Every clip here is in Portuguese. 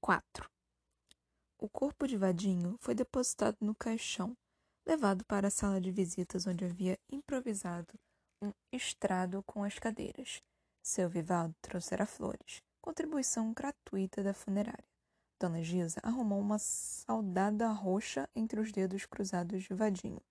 4. O corpo de Vadinho foi depositado no caixão, levado para a sala de visitas onde havia improvisado um estrado com as cadeiras. Seu Vivaldo trouxera flores, contribuição gratuita da funerária. Dona Gisa arrumou uma saudada roxa entre os dedos cruzados de Vadinho.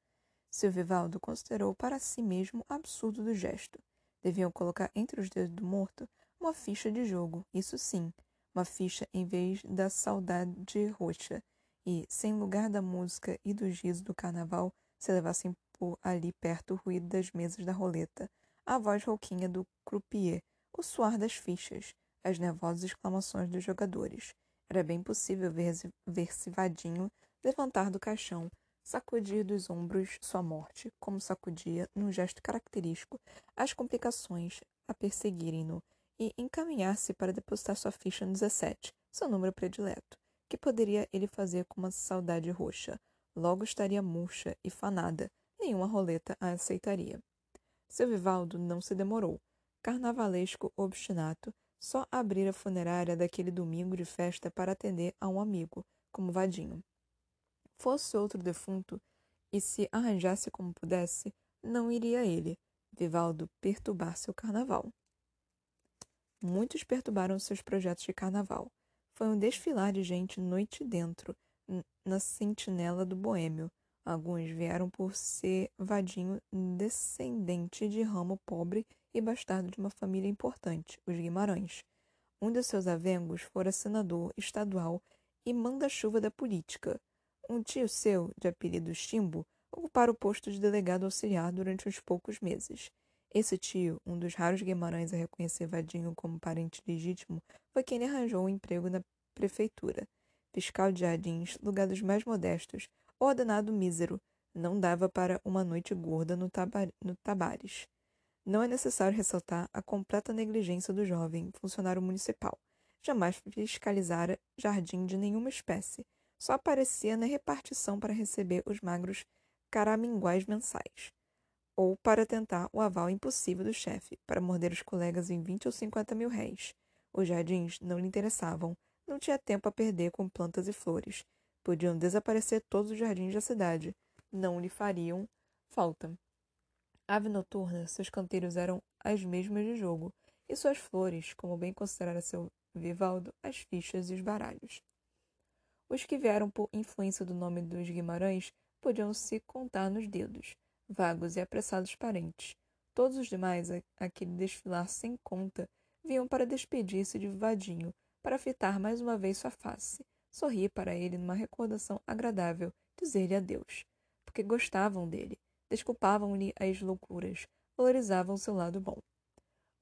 Seu Vivaldo considerou para si mesmo absurdo do gesto. Deviam colocar entre os dedos do morto uma ficha de jogo, isso sim, uma ficha em vez da saudade roxa, e, sem lugar da música e do giz do carnaval, se levassem por ali perto o ruído das mesas da roleta, a voz rouquinha do croupier, o suar das fichas, as nervosas exclamações dos jogadores. Era bem possível ver-se ver vadinho levantar do caixão, sacudir dos ombros sua morte, como sacudia, num gesto característico, as complicações a perseguirem-no, e encaminhar-se para depositar sua ficha no 17, seu número predileto. Que poderia ele fazer com uma saudade roxa? Logo estaria murcha e fanada. Nenhuma roleta a aceitaria. Seu Vivaldo não se demorou. Carnavalesco obstinato, só abrir a funerária daquele domingo de festa para atender a um amigo, como Vadinho. Fosse outro defunto, e se arranjasse como pudesse, não iria ele, Vivaldo, perturbar seu carnaval. Muitos perturbaram seus projetos de carnaval. Foi um desfilar de gente noite dentro, na sentinela do boêmio. Alguns vieram por ser vadinho descendente de ramo pobre e bastardo de uma família importante, os Guimarães. Um de seus avengos fora senador estadual e manda-chuva da política. Um tio seu, de apelido Chimbo, ocupara o posto de delegado auxiliar durante uns poucos meses. Esse tio, um dos raros Guimarães a reconhecer Vadinho como parente legítimo, foi quem lhe arranjou um emprego na prefeitura. Fiscal de jardins, lugar dos mais modestos, ordenado mísero, não dava para uma noite gorda no, no Tabares. Não é necessário ressaltar a completa negligência do jovem funcionário municipal. Jamais fiscalizara jardim de nenhuma espécie. Só aparecia na repartição para receber os magros caraminguais mensais ou para tentar o aval impossível do chefe, para morder os colegas em vinte ou cinquenta mil réis. Os jardins não lhe interessavam, não tinha tempo a perder com plantas e flores. Podiam desaparecer todos os jardins da cidade, não lhe fariam falta. Ave noturna, seus canteiros eram as mesmas de jogo, e suas flores, como bem considerara seu Vivaldo, as fichas e os baralhos. Os que vieram por influência do nome dos Guimarães podiam se contar nos dedos vagos e apressados parentes. Todos os demais, aquele desfilar sem conta, vinham para despedir-se de Vadinho, para fitar mais uma vez sua face, sorrir para ele numa recordação agradável, dizer-lhe adeus. Porque gostavam dele, desculpavam-lhe as loucuras, valorizavam seu lado bom.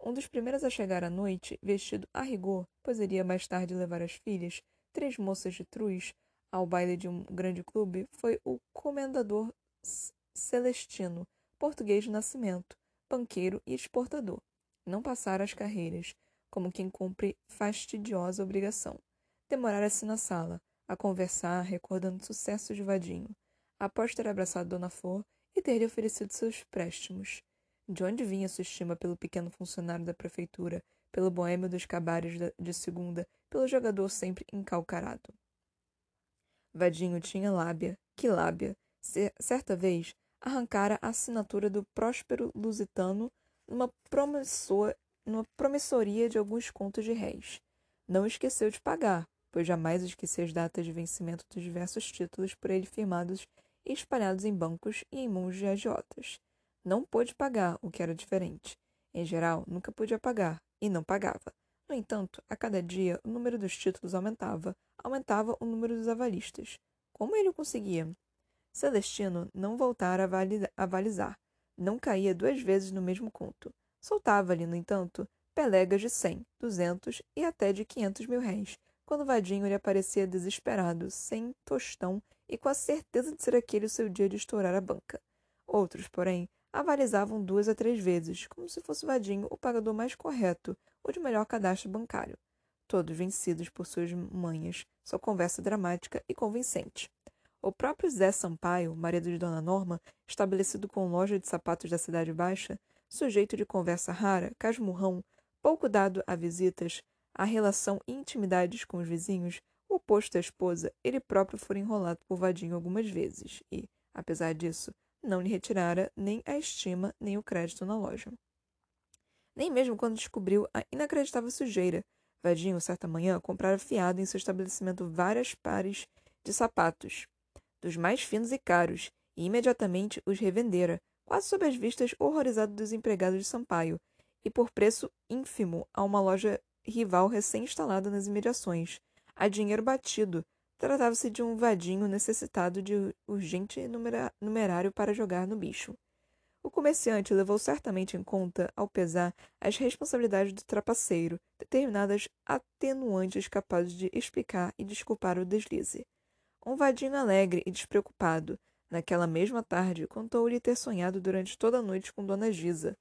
Um dos primeiros a chegar à noite, vestido a rigor, pois iria mais tarde levar as filhas, três moças de truz, ao baile de um grande clube, foi o comendador Celestino, português de nascimento, banqueiro e exportador. Não passara as carreiras, como quem cumpre fastidiosa obrigação. Demorara-se na sala, a conversar, recordando sucessos de Vadinho, após ter abraçado Dona Flor e ter-lhe oferecido seus préstimos. De onde vinha sua estima pelo pequeno funcionário da prefeitura, pelo boêmio dos cabares de segunda, pelo jogador sempre encalcarado? Vadinho tinha lábia. Que lábia! Certa vez, arrancara a assinatura do próspero lusitano numa, promissor, numa promissoria de alguns contos de réis. Não esqueceu de pagar, pois jamais esqueceu as datas de vencimento dos diversos títulos por ele firmados e espalhados em bancos e em mãos de agiotas. Não pôde pagar, o que era diferente. Em geral, nunca podia pagar, e não pagava. No entanto, a cada dia o número dos títulos aumentava, aumentava o número dos avalistas. Como ele o conseguia? Celestino não voltara a avalizar. Não caía duas vezes no mesmo conto. Soltava-lhe, no entanto, pelegas de cem, duzentos e até de quinhentos mil réis, quando Vadinho lhe aparecia desesperado, sem tostão e com a certeza de ser aquele o seu dia de estourar a banca. Outros, porém, avalizavam duas a três vezes, como se fosse Vadinho o pagador mais correto, ou de melhor cadastro bancário. Todos vencidos por suas manhas, sua conversa dramática e convincente. O próprio Zé Sampaio, marido de Dona Norma, estabelecido com loja de sapatos da Cidade Baixa, sujeito de conversa rara, casmurrão, pouco dado a visitas, a relação e intimidades com os vizinhos, oposto à esposa, ele próprio fora enrolado por Vadinho algumas vezes e, apesar disso, não lhe retirara nem a estima nem o crédito na loja. Nem mesmo quando descobriu a inacreditável sujeira. Vadinho, certa manhã, comprara fiado em seu estabelecimento várias pares de sapatos, dos mais finos e caros, e imediatamente os revendera, quase sob as vistas horrorizadas dos empregados de Sampaio, e por preço ínfimo a uma loja rival recém-instalada nas imediações, a dinheiro batido. Tratava-se de um vadinho necessitado de urgente numerário para jogar no bicho. O comerciante levou certamente em conta, ao pesar, as responsabilidades do trapaceiro, determinadas atenuantes capazes de explicar e desculpar o deslize. Um vadinho alegre e despreocupado, naquela mesma tarde, contou-lhe ter sonhado durante toda a noite com Dona Gisa,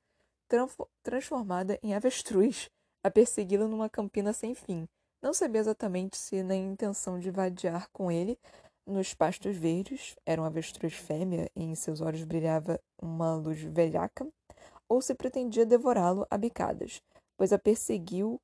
transformada em avestruz, a persegui-lo numa campina sem fim. Não sabia exatamente se na intenção de vadiar com ele nos pastos verdes, era um avestruz fêmea e em seus olhos brilhava uma luz velhaca, ou se pretendia devorá-lo a bicadas, pois a perseguiu,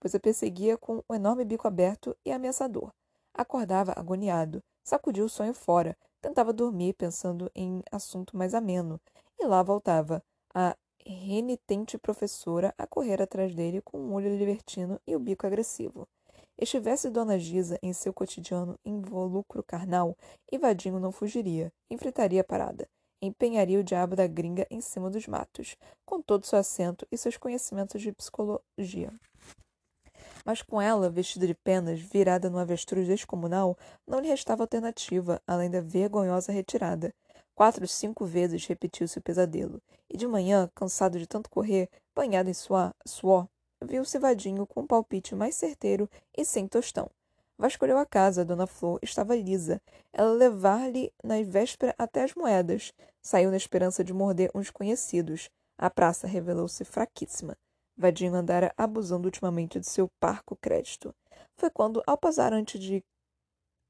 pois a perseguia com o um enorme bico aberto e ameaçador. Acordava agoniado, sacudiu o sonho fora, tentava dormir pensando em assunto mais ameno, e lá voltava, a renitente professora a correr atrás dele com um olho libertino e o bico agressivo. Estivesse Dona Gisa em seu cotidiano involucro carnal, Vadinho não fugiria, enfrentaria a parada, empenharia o diabo da gringa em cima dos matos, com todo seu assento e seus conhecimentos de psicologia. Mas com ela, vestida de penas, virada no avestruz descomunal, não lhe restava alternativa, além da vergonhosa retirada. Quatro, cinco vezes repetiu-se o pesadelo, e de manhã, cansado de tanto correr, banhado em suor, suor viu-se vadinho com um palpite mais certeiro e sem tostão. Vasculhou a casa, Dona Flor estava lisa. Ela levar-lhe na véspera até as moedas. Saiu na esperança de morder uns conhecidos. A praça revelou-se fraquíssima. Vadinho andara abusando ultimamente de seu parco crédito. Foi quando, ao passar ante, de,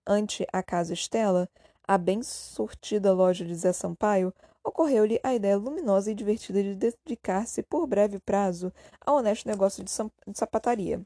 ante a casa Estela, a bem sortida loja de Zé Sampaio, ocorreu-lhe a ideia luminosa e divertida de dedicar-se por breve prazo ao honesto negócio de, de sapataria,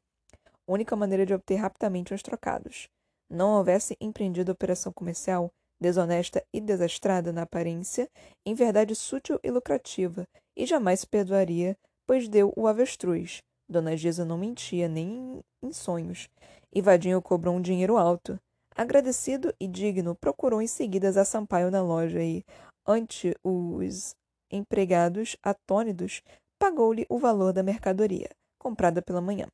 única maneira de obter rapidamente uns trocados. Não houvesse empreendido operação comercial, desonesta e desastrada na aparência, em verdade sútil e lucrativa, e jamais se perdoaria, pois deu o avestruz. Dona Gisa não mentia nem em sonhos. E Vadinho cobrou um dinheiro alto. Agradecido e digno, procurou em seguida a Sampaio na loja e, ante os empregados atônidos, pagou-lhe o valor da mercadoria, comprada pela manhã.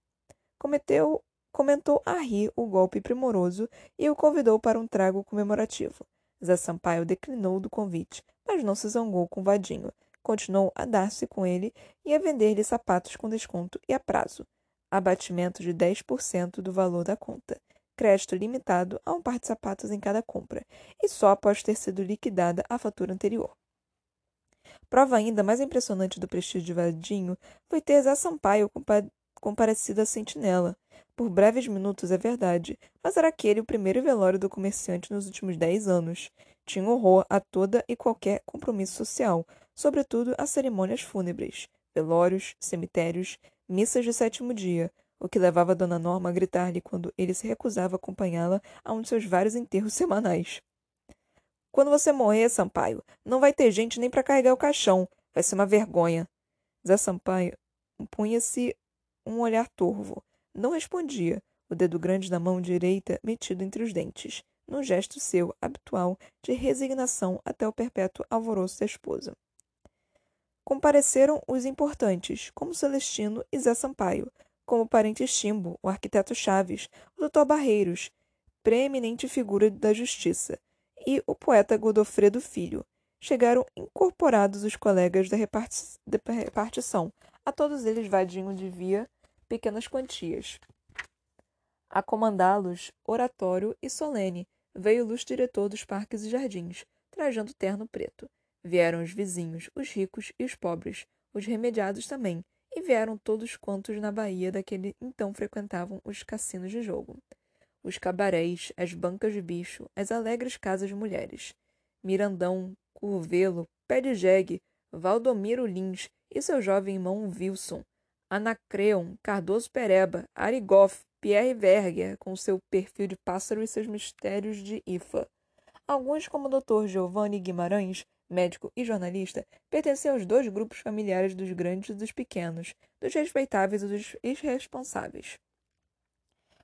Cometeu, comentou a rir o golpe primoroso e o convidou para um trago comemorativo. Zé Sampaio declinou do convite, mas não se zangou com Vadinho. Continuou a dar-se com ele e a vender-lhe sapatos com desconto e a prazo, abatimento de 10% do valor da conta crédito limitado a um par de sapatos em cada compra, e só após ter sido liquidada a fatura anterior. Prova ainda mais impressionante do prestígio de Vadinho foi ter Zé Sampaio compa comparecido à sentinela. Por breves minutos, é verdade, mas era aquele o primeiro velório do comerciante nos últimos dez anos. Tinha horror a toda e qualquer compromisso social, sobretudo a cerimônias fúnebres, velórios, cemitérios, missas de sétimo dia, o que levava Dona Norma a gritar-lhe quando ele se recusava a acompanhá-la a um de seus vários enterros semanais. Quando você morrer, Sampaio, não vai ter gente nem para carregar o caixão. Vai ser uma vergonha. Zé Sampaio punha-se um olhar torvo. Não respondia, o dedo grande da mão direita metido entre os dentes, num gesto seu habitual de resignação até o perpétuo alvoroço da esposa. Compareceram os importantes, como Celestino e Zé Sampaio, como parente Chimbo, o arquiteto Chaves, o doutor Barreiros, preeminente figura da justiça, e o poeta Godofredo Filho. Chegaram incorporados os colegas da, reparti da repartição. A todos eles Vadinho devia pequenas quantias. A comandá-los, oratório e solene, veio o luz diretor dos parques e jardins, trajando terno preto. Vieram os vizinhos, os ricos e os pobres, os remediados também, e vieram todos quantos na Bahia daquele então frequentavam os cassinos de jogo, os cabarés, as bancas de bicho, as alegres casas de mulheres. Mirandão, Curvelo, Pé de Jegue, Valdomiro Lins e seu jovem irmão Wilson, Anacreon, Cardoso Pereba, Arigoff, Pierre Verger, com seu perfil de pássaro e seus mistérios de Ifa. Alguns, como o Dr. Giovanni Guimarães, médico e jornalista, pertenciam aos dois grupos familiares dos grandes e dos pequenos, dos respeitáveis e dos irresponsáveis.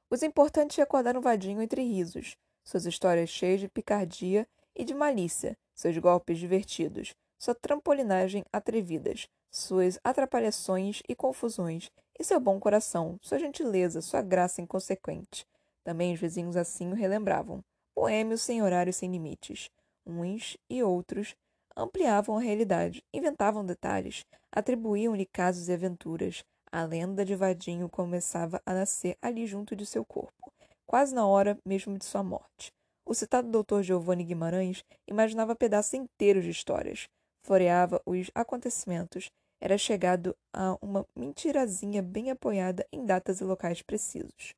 Os importantes recordaram Vadinho entre risos, suas histórias cheias de picardia e de malícia, seus golpes divertidos, sua trampolinagem atrevidas, suas atrapalhações e confusões, e seu bom coração, sua gentileza, sua graça inconsequente. Também os vizinhos assim o relembravam, boêmios sem horários sem limites. Uns e outros ampliavam a realidade, inventavam detalhes, atribuíam-lhe casos e aventuras. A lenda de Vadinho começava a nascer ali junto de seu corpo, quase na hora mesmo de sua morte. O citado doutor Giovanni Guimarães imaginava pedaços inteiros de histórias, floreava os acontecimentos, era chegado a uma mentirazinha bem apoiada em datas e locais precisos.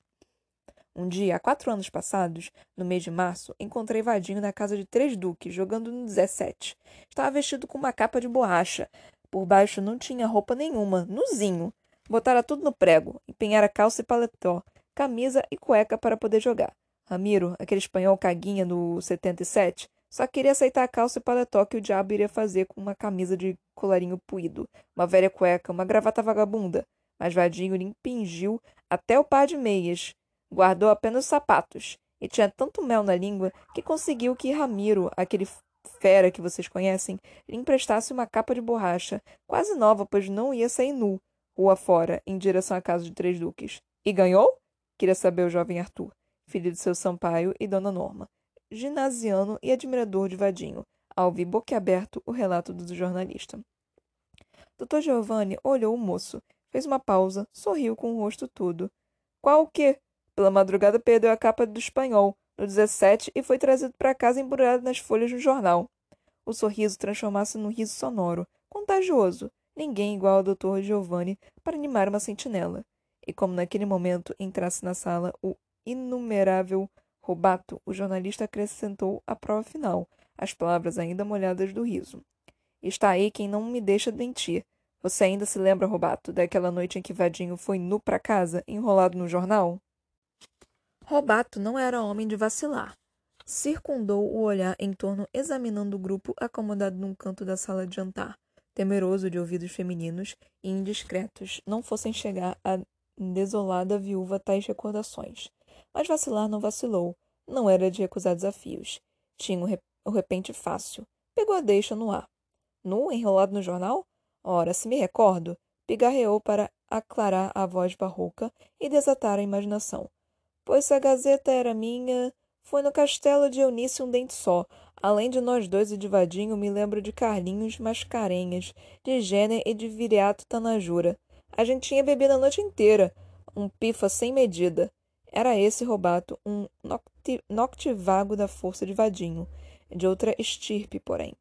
Um dia, há quatro anos passados, no mês de março, encontrei Vadinho na casa de três duques, jogando no 17. Estava vestido com uma capa de borracha. Por baixo não tinha roupa nenhuma, nuzinho. Botara tudo no prego, empenhara calça e paletó, camisa e cueca para poder jogar. Ramiro, aquele espanhol caguinha do 77, só queria aceitar a calça e paletó que o diabo iria fazer com uma camisa de colarinho puído, uma velha cueca, uma gravata vagabunda. Mas Vadinho lhe impingiu até o par de meias. Guardou apenas os sapatos. E tinha tanto mel na língua que conseguiu que Ramiro, aquele fera que vocês conhecem, lhe emprestasse uma capa de borracha, quase nova, pois não ia sair nu, rua fora, em direção à casa de Três Duques. E ganhou? Queria saber o jovem Arthur, filho de seu Sampaio e Dona Norma, ginasiano e admirador de Vadinho, ao ouvir boquiaberto o relato do jornalista. Dr. Giovanni olhou o moço, fez uma pausa, sorriu com o rosto todo. Qual o quê? Pela madrugada perdeu a capa do espanhol, no 17, e foi trazido para casa embrulhado nas folhas do jornal. O sorriso transformasse num riso sonoro, contagioso, ninguém igual ao Dr. Giovanni para animar uma sentinela. E como naquele momento entrasse na sala o inumerável Robato, o jornalista acrescentou a prova final, as palavras ainda molhadas do riso. Está aí quem não me deixa mentir. Você ainda se lembra, Robato, daquela noite em que Vadinho foi nu para casa, enrolado no jornal? Robato não era homem de vacilar. Circundou o olhar em torno, examinando o grupo acomodado num canto da sala de jantar, temeroso de ouvidos femininos e indiscretos não fossem chegar à desolada viúva tais recordações. Mas vacilar não vacilou. Não era de recusar desafios. Tinha o, o repente fácil. Pegou a deixa no ar. Nu, enrolado no jornal? Ora, se me recordo, pigarreou para aclarar a voz barroca e desatar a imaginação. Pois se a gazeta era minha, foi no castelo de Eunice um dente só. Além de nós dois e de Vadinho, me lembro de Carlinhos Mascarenhas, de Gêner e de Viriato Tanajura. A gente tinha bebido a noite inteira. Um pifa sem medida. Era esse Robato, um nocti noctivago da força de Vadinho, de outra estirpe, porém.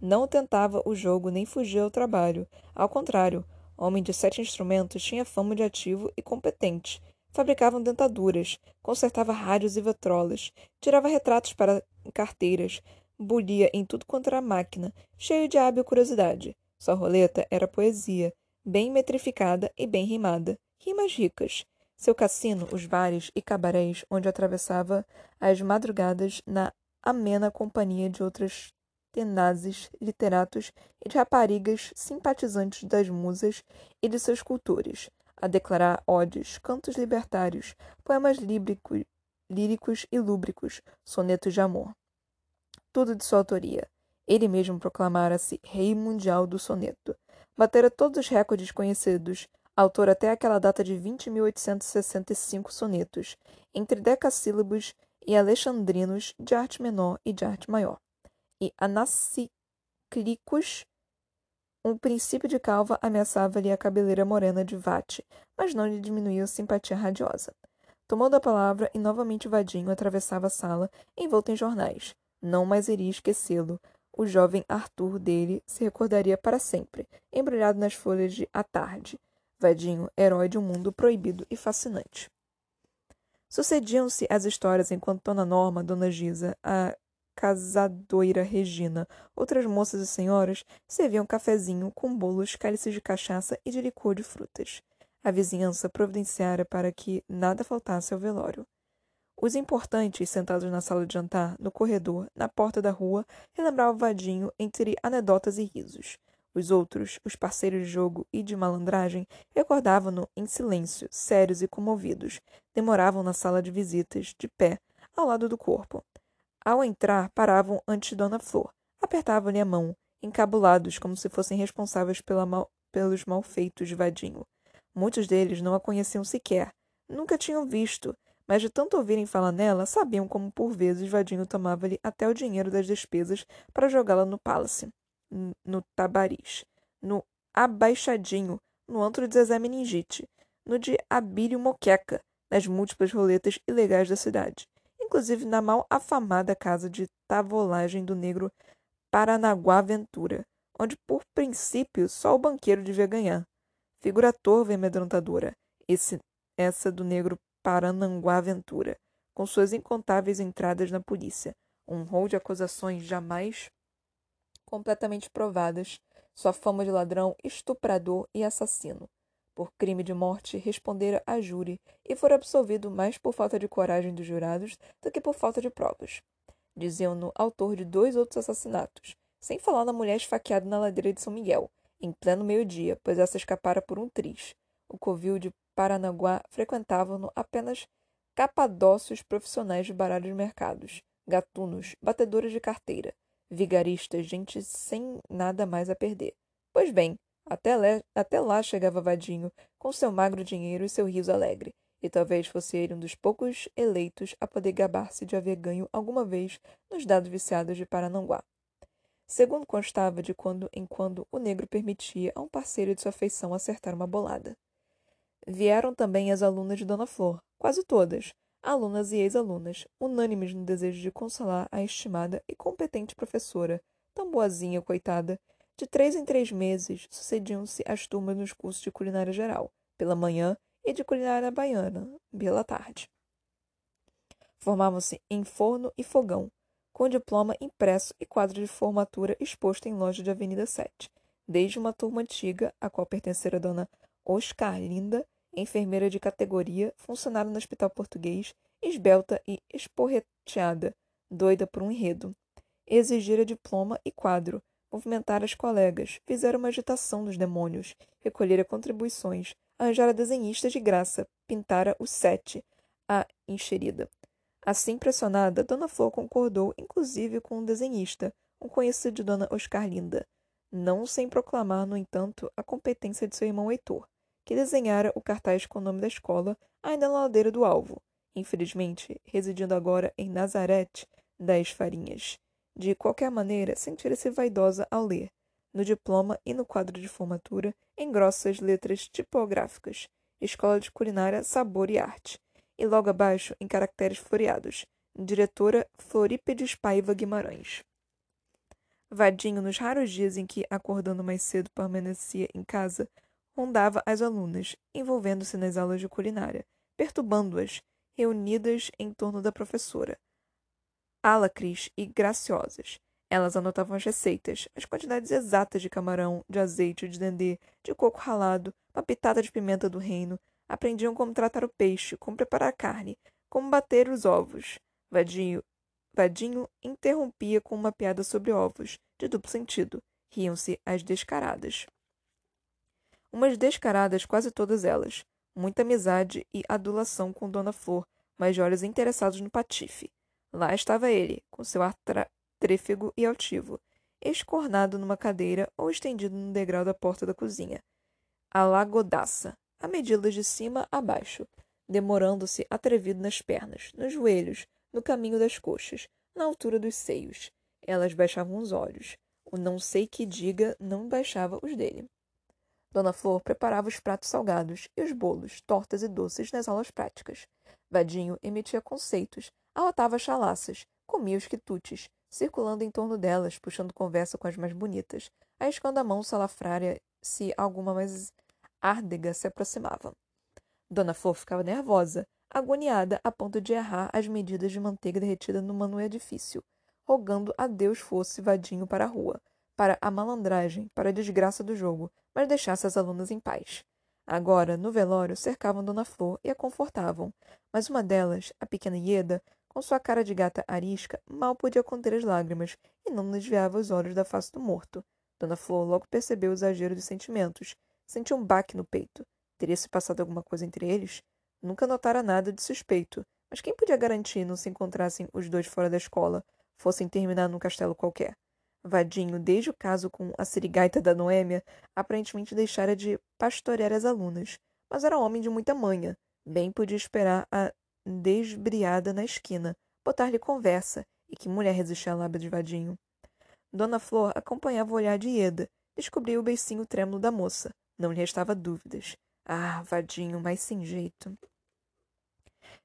Não tentava o jogo nem fugia ao trabalho. Ao contrário, homem de sete instrumentos, tinha fama de ativo e competente. Fabricavam dentaduras, consertava rádios e vitrolas, tirava retratos para carteiras, bulia em tudo quanto era máquina, cheio de hábil curiosidade. Sua roleta era poesia, bem metrificada e bem rimada, rimas ricas. Seu cassino, os bares e cabarés onde atravessava as madrugadas na amena companhia de outras tenazes literatos e de raparigas simpatizantes das musas e de seus cultores, a declarar ódios, cantos libertários, poemas líbricos, líricos e lúbricos, sonetos de amor. Tudo de sua autoria. Ele mesmo proclamara-se rei mundial do soneto. Batera todos os recordes conhecidos, autor até aquela data de 20.865 sonetos, entre decassílabos e alexandrinos de arte menor e de arte maior, e anaciclicos, um princípio de calva ameaçava-lhe a cabeleira morena de Vate, mas não lhe diminuía a simpatia radiosa. Tomou da palavra e novamente Vadinho atravessava a sala, envolto em jornais. Não mais iria esquecê-lo. O jovem Arthur dele se recordaria para sempre, embrulhado nas folhas de A Tarde, Vadinho, herói de um mundo proibido e fascinante. Sucediam-se as histórias enquanto Dona Norma, Dona Gisa, a casadoira Regina, outras moças e senhoras serviam cafezinho com bolos, cálices de cachaça e de licor de frutas. A vizinhança providenciara para que nada faltasse ao velório. Os importantes, sentados na sala de jantar, no corredor, na porta da rua, relembravam Vadinho entre anedotas e risos. Os outros, os parceiros de jogo e de malandragem, recordavam-no em silêncio, sérios e comovidos. Demoravam na sala de visitas, de pé, ao lado do corpo. Ao entrar, paravam ante Dona Flor. Apertavam-lhe a mão, encabulados, como se fossem responsáveis pela mal, pelos malfeitos de Vadinho. Muitos deles não a conheciam sequer. Nunca tinham visto, mas de tanto ouvirem falar nela, sabiam como por vezes Vadinho tomava-lhe até o dinheiro das despesas para jogá-la no Palace, no Tabariz, no Abaixadinho, no antro de Zezé Meningite, no de Abílio Moqueca, nas múltiplas roletas ilegais da cidade, inclusive na mal afamada casa de tavolagem do negro Paranaguá Ventura, onde por princípio só o banqueiro devia ganhar. Figura torva e amedrontadora, esse, essa do negro Parananguá Ventura, com suas incontáveis entradas na polícia, um rol de acusações jamais completamente provadas, sua fama de ladrão, estuprador e assassino. Por crime de morte, respondera a júri e fora absolvido mais por falta de coragem dos jurados do que por falta de provas. Diziam-no autor de dois outros assassinatos, sem falar na mulher esfaqueada na ladeira de São Miguel, em pleno meio-dia, pois essa escapara por um triz. O covil de Paranaguá frequentavam-no apenas capadócios profissionais de baralho de mercados, gatunos, batedores de carteira, vigaristas, gente sem nada mais a perder. Pois bem, até, le, até lá chegava Vadinho, com seu magro dinheiro e seu riso alegre, e talvez fosse ele um dos poucos eleitos a poder gabar-se de haver ganho alguma vez nos dados viciados de Parananguá. Segundo constava de quando em quando o negro permitia a um parceiro de sua afeição acertar uma bolada. Vieram também as alunas de Dona Flor, quase todas, alunas e ex-alunas, unânimes no desejo de consolar a estimada e competente professora, tão boazinha, coitada. De três em três meses sucediam-se as turmas nos cursos de culinária geral, pela manhã, e de culinária baiana, pela tarde. Formavam-se em forno e fogão, com diploma impresso e quadro de formatura exposto em loja de Avenida 7, desde uma turma antiga, a qual pertencera a dona Oscar Linda, enfermeira de categoria, funcionária no hospital português, esbelta e esporreteada, doida por um enredo. Exigira diploma e quadro, movimentara as colegas, fizera uma agitação dos demônios, recolhera contribuições, arranjara desenhistas de graça, pintara o sete, a encherida. Assim pressionada, Dona Flor concordou, inclusive, com um desenhista, um conhecido de Dona Oscarlinda, não sem proclamar, no entanto, a competência de seu irmão Heitor, que desenhara o cartaz com o nome da escola ainda na ladeira do alvo, infelizmente residindo agora em Nazarete das Farinhas. De qualquer maneira, sentira-se vaidosa ao ler, no diploma e no quadro de formatura, em grossas letras tipográficas, Escola de Culinária, Sabor e Arte, e logo abaixo, em caracteres floreados, diretora Florípedes Paiva Guimarães. Vadinho, nos raros dias em que, acordando mais cedo, permanecia em casa, rondava as alunas, envolvendo-se nas aulas de culinária, perturbando-as, reunidas em torno da professora. Alacres e graciosas. Elas anotavam as receitas, as quantidades exatas de camarão, de azeite, de dendê, de coco ralado, uma pitada de pimenta do reino. Aprendiam como tratar o peixe, como preparar a carne, como bater os ovos. Vadinho, Vadinho interrompia com uma piada sobre ovos, de duplo sentido. Riam-se as descaradas umas descaradas quase todas elas, muita amizade e adulação com Dona Flor, mas de olhos interessados no patife. Lá estava ele, com seu ar trêfego e altivo, escornado numa cadeira ou estendido no degrau da porta da cozinha. A lagodaça, a medi-las de cima a baixo, demorando-se atrevido nas pernas, nos joelhos, no caminho das coxas, na altura dos seios. Elas baixavam os olhos. O não sei que diga não baixava os dele. Dona Flor preparava os pratos salgados e os bolos, tortas e doces nas aulas práticas. Vadinho emitia conceitos, arrotava chalaças, comia os quitutes, circulando em torno delas, puxando conversa com as mais bonitas, arriscando a mão salafrária se alguma mais árdega se aproximava. Dona Flor ficava nervosa, agoniada a ponto de errar as medidas de manteiga derretida no manu edifício, rogando a Deus fosse vadinho para a rua, para a malandragem, para a desgraça do jogo, mas deixasse as alunas em paz. Agora, no velório, cercavam Dona Flor e a confortavam, mas uma delas, a pequena Ieda, com sua cara de gata arisca, mal podia conter as lágrimas e não desviava os olhos da face do morto. Dona Flor logo percebeu o exagero dos sentimentos. Sentiu um baque no peito. Teria se passado alguma coisa entre eles? Nunca notara nada de suspeito, mas quem podia garantir não se encontrassem os dois fora da escola, fossem terminar num castelo qualquer? Vadinho, desde o caso com a sirigaita da Noêmia, aparentemente deixara de pastorear as alunas, mas era homem de muita manha. Bem podia esperar a desbriada na esquina, botar-lhe conversa, e que mulher resistia à lábia de Vadinho. Dona Flor acompanhava o olhar de Ieda, descobriu o beicinho trêmulo da moça. Não lhe restava dúvidas. Ah, Vadinho, mas sem jeito.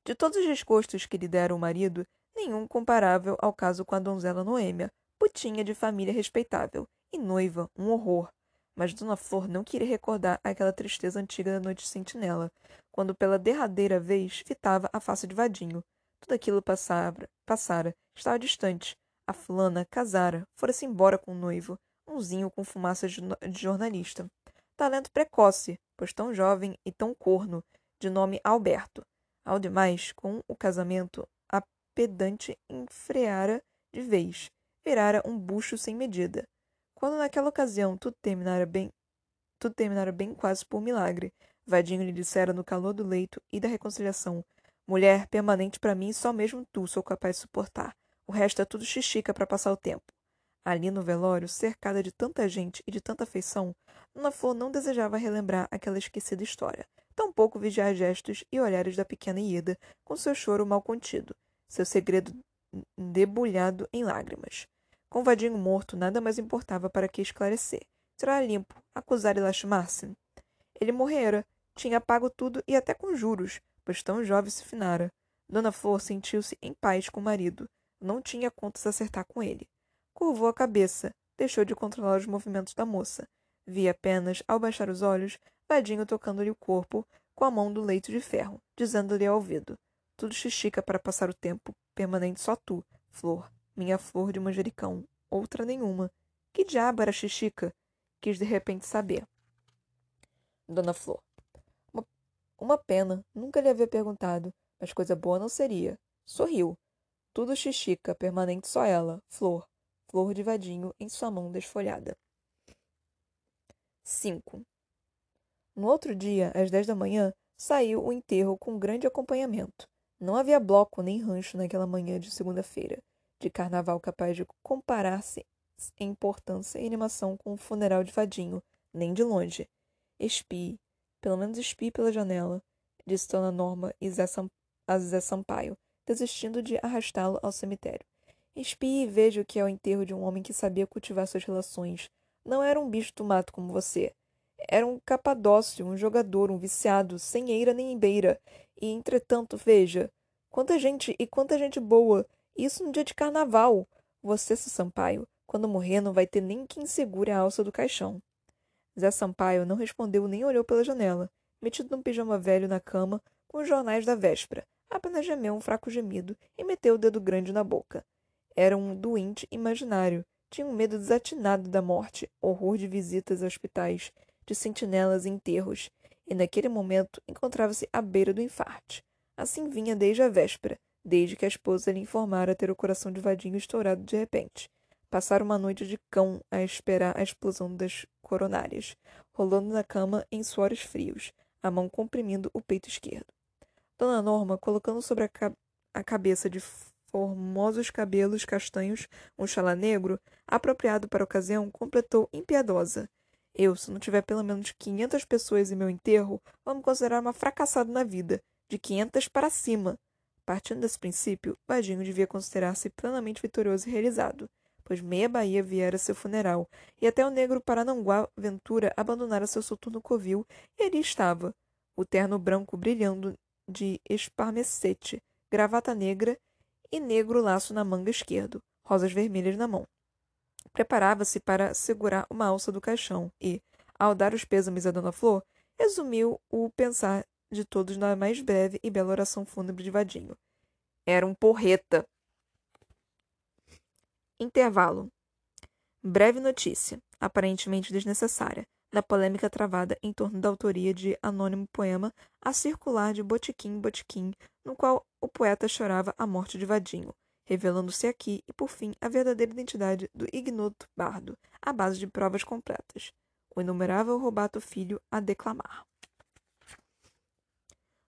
De todos os desgostos que lhe dera o marido, nenhum comparável ao caso com a donzela Noêmia, putinha de família respeitável, e noiva, um horror. Mas Dona Flor não queria recordar aquela tristeza antiga da noite sentinela, quando pela derradeira vez fitava a face de Vadinho. Tudo aquilo passara, passara, estava distante. A fulana casara, fora-se embora com o noivo, umzinho com fumaça de jornalista. Talento precoce, pois tão jovem e tão corno, de nome Alberto. Ao demais, com o casamento, a pedante enfreara de vez, virara um bucho sem medida. Quando naquela ocasião tudo terminara bem, tudo terminara bem quase por milagre, Vadinho lhe dissera no calor do leito e da reconciliação: Mulher permanente para mim, só mesmo tu sou capaz de suportar. O resto é tudo xixica para passar o tempo. Ali no velório, cercada de tanta gente e de tanta afeição, Dona Flor não desejava relembrar aquela esquecida história, tampouco vigiar gestos e olhares da pequena Ieda com seu choro mal contido, seu segredo debulhado em lágrimas. Com o vadinho morto, nada mais importava para que esclarecer. Tirar limpo, acusar e lastimar-se. Ele morrera, tinha pago tudo e até com juros, pois tão jovem se finara. Dona Flor sentiu-se em paz com o marido. Não tinha contas a acertar com ele. Curvou a cabeça, deixou de controlar os movimentos da moça. Via apenas, ao baixar os olhos, Vadinho tocando-lhe o corpo com a mão do leito de ferro, dizendo-lhe ao ouvido: Tudo xixica para passar o tempo, permanente só tu, Flor minha flor de manjericão, outra nenhuma. Que diabo era Xixica? Quis de repente saber. Dona Flor. Uma, uma pena, nunca lhe havia perguntado, mas coisa boa não seria. Sorriu. Tudo Xixica, permanente só ela, flor, flor de vadinho em sua mão desfolhada. 5. No outro dia, às dez da manhã, saiu o enterro com grande acompanhamento. Não havia bloco nem rancho naquela manhã de segunda-feira de carnaval capaz de comparar-se em importância e animação com o funeral de Vadinho, nem de longe. Espie, pelo menos espie pela janela, disse Dona Norma a Zé Sampaio, desistindo de arrastá-lo ao cemitério. Espie e veja o que é o enterro de um homem que sabia cultivar suas relações. Não era um bicho do mato como você. Era um capadócio, um jogador, um viciado, sem eira nem beira. E, entretanto, veja, quanta gente e quanta gente boa isso no dia de carnaval. Você, seu Sampaio, quando morrer, não vai ter nem quem segure a alça do caixão. Zé Sampaio não respondeu nem olhou pela janela, metido num pijama velho na cama, com os jornais da véspera. Apenas gemeu um fraco gemido e meteu o dedo grande na boca. Era um doente imaginário. Tinha um medo desatinado da morte, horror de visitas a hospitais, de sentinelas e enterros, e naquele momento encontrava-se à beira do infarte. Assim vinha desde a véspera, desde que a esposa lhe informara ter o coração de vadinho estourado de repente. Passaram uma noite de cão a esperar a explosão das coronárias, rolando na cama em suores frios, a mão comprimindo o peito esquerdo. Dona Norma, colocando sobre a, ca a cabeça de formosos cabelos castanhos um chalá negro, apropriado para a ocasião, completou impiedosa. Eu, se não tiver pelo menos quinhentas pessoas em meu enterro, vamos considerar uma fracassada na vida. De quinhentas para cima. Partindo desse princípio, Vadinho devia considerar-se plenamente vitorioso e realizado, pois meia Bahia viera seu funeral, e até o negro Parananguá Ventura abandonara seu soturno covil, e ali estava, o terno branco brilhando de esparmecete, gravata negra e negro laço na manga esquerdo, rosas vermelhas na mão. Preparava-se para segurar uma alça do caixão e, ao dar os pêsames a Dona Flor, resumiu o pensar de todos na mais breve e bela oração fúnebre de Vadinho. Era um porreta. Intervalo. Breve notícia, aparentemente desnecessária. na polêmica travada em torno da autoria de anônimo poema a circular de Botiquim Botiquim, no qual o poeta chorava a morte de Vadinho, revelando-se aqui e por fim a verdadeira identidade do ignoto bardo, à base de provas completas. O inumerável Robato Filho a declamar.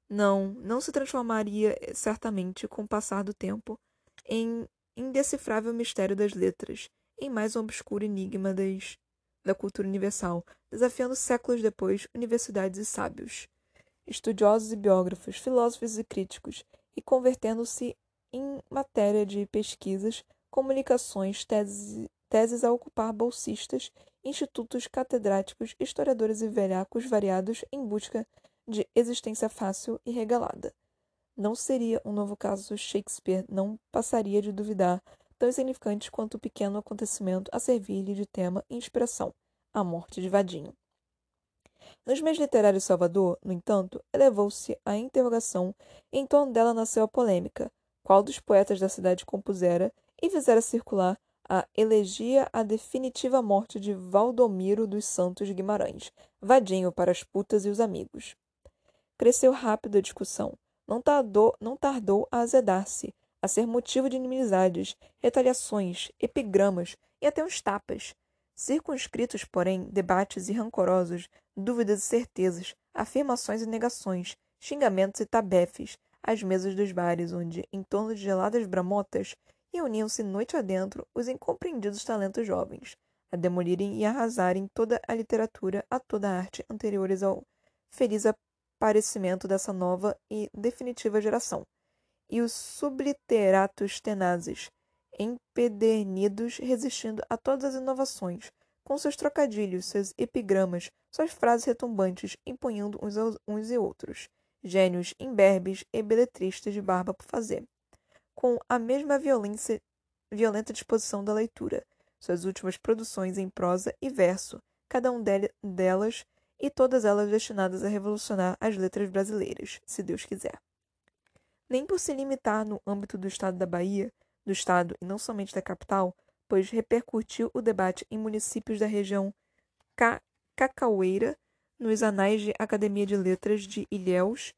Não, não se transformaria eh, certamente com o passar do tempo em indecifrável mistério das letras, em mais um obscuro enigma das da cultura universal, desafiando séculos depois universidades e sábios, estudiosos e biógrafos, filósofos e críticos, e convertendo-se em matéria de pesquisas, comunicações, teses, teses a ocupar bolsistas, institutos catedráticos, historiadores e velhacos variados em busca de existência fácil e regalada. Não seria um novo caso Shakespeare, não passaria de duvidar tão insignificantes quanto o pequeno acontecimento a servir-lhe de tema e inspiração, a morte de Vadinho. Nos meios literários de Salvador, no entanto, elevou-se a interrogação e em torno dela nasceu a polêmica, qual dos poetas da cidade compusera e fizera circular a elegia à definitiva morte de Valdomiro dos Santos Guimarães, Vadinho para as putas e os amigos. Cresceu rápido a discussão, não tardou, não tardou a azedar-se, a ser motivo de inimizades, retaliações, epigramas e até uns tapas. Circunscritos, porém, debates e rancorosos, dúvidas e certezas, afirmações e negações, xingamentos e tabefes, às mesas dos bares, onde, em torno de geladas bramotas, reuniam-se noite adentro os incompreendidos talentos jovens, a demolirem e arrasarem toda a literatura a toda a arte anteriores ao feliz aparecimento dessa nova e definitiva geração. E os subliteratos tenazes, empedernidos, resistindo a todas as inovações, com seus trocadilhos, seus epigramas, suas frases retumbantes, empunhando uns, aos, uns e outros, gênios imberbes e beletristas de barba por fazer, com a mesma violência, violenta disposição da leitura, suas últimas produções em prosa e verso, cada um delas e todas elas destinadas a revolucionar as letras brasileiras, se Deus quiser nem por se limitar no âmbito do Estado da Bahia, do Estado e não somente da capital, pois repercutiu o debate em municípios da região Ca Cacaueira, nos anais de Academia de Letras de Ilhéus,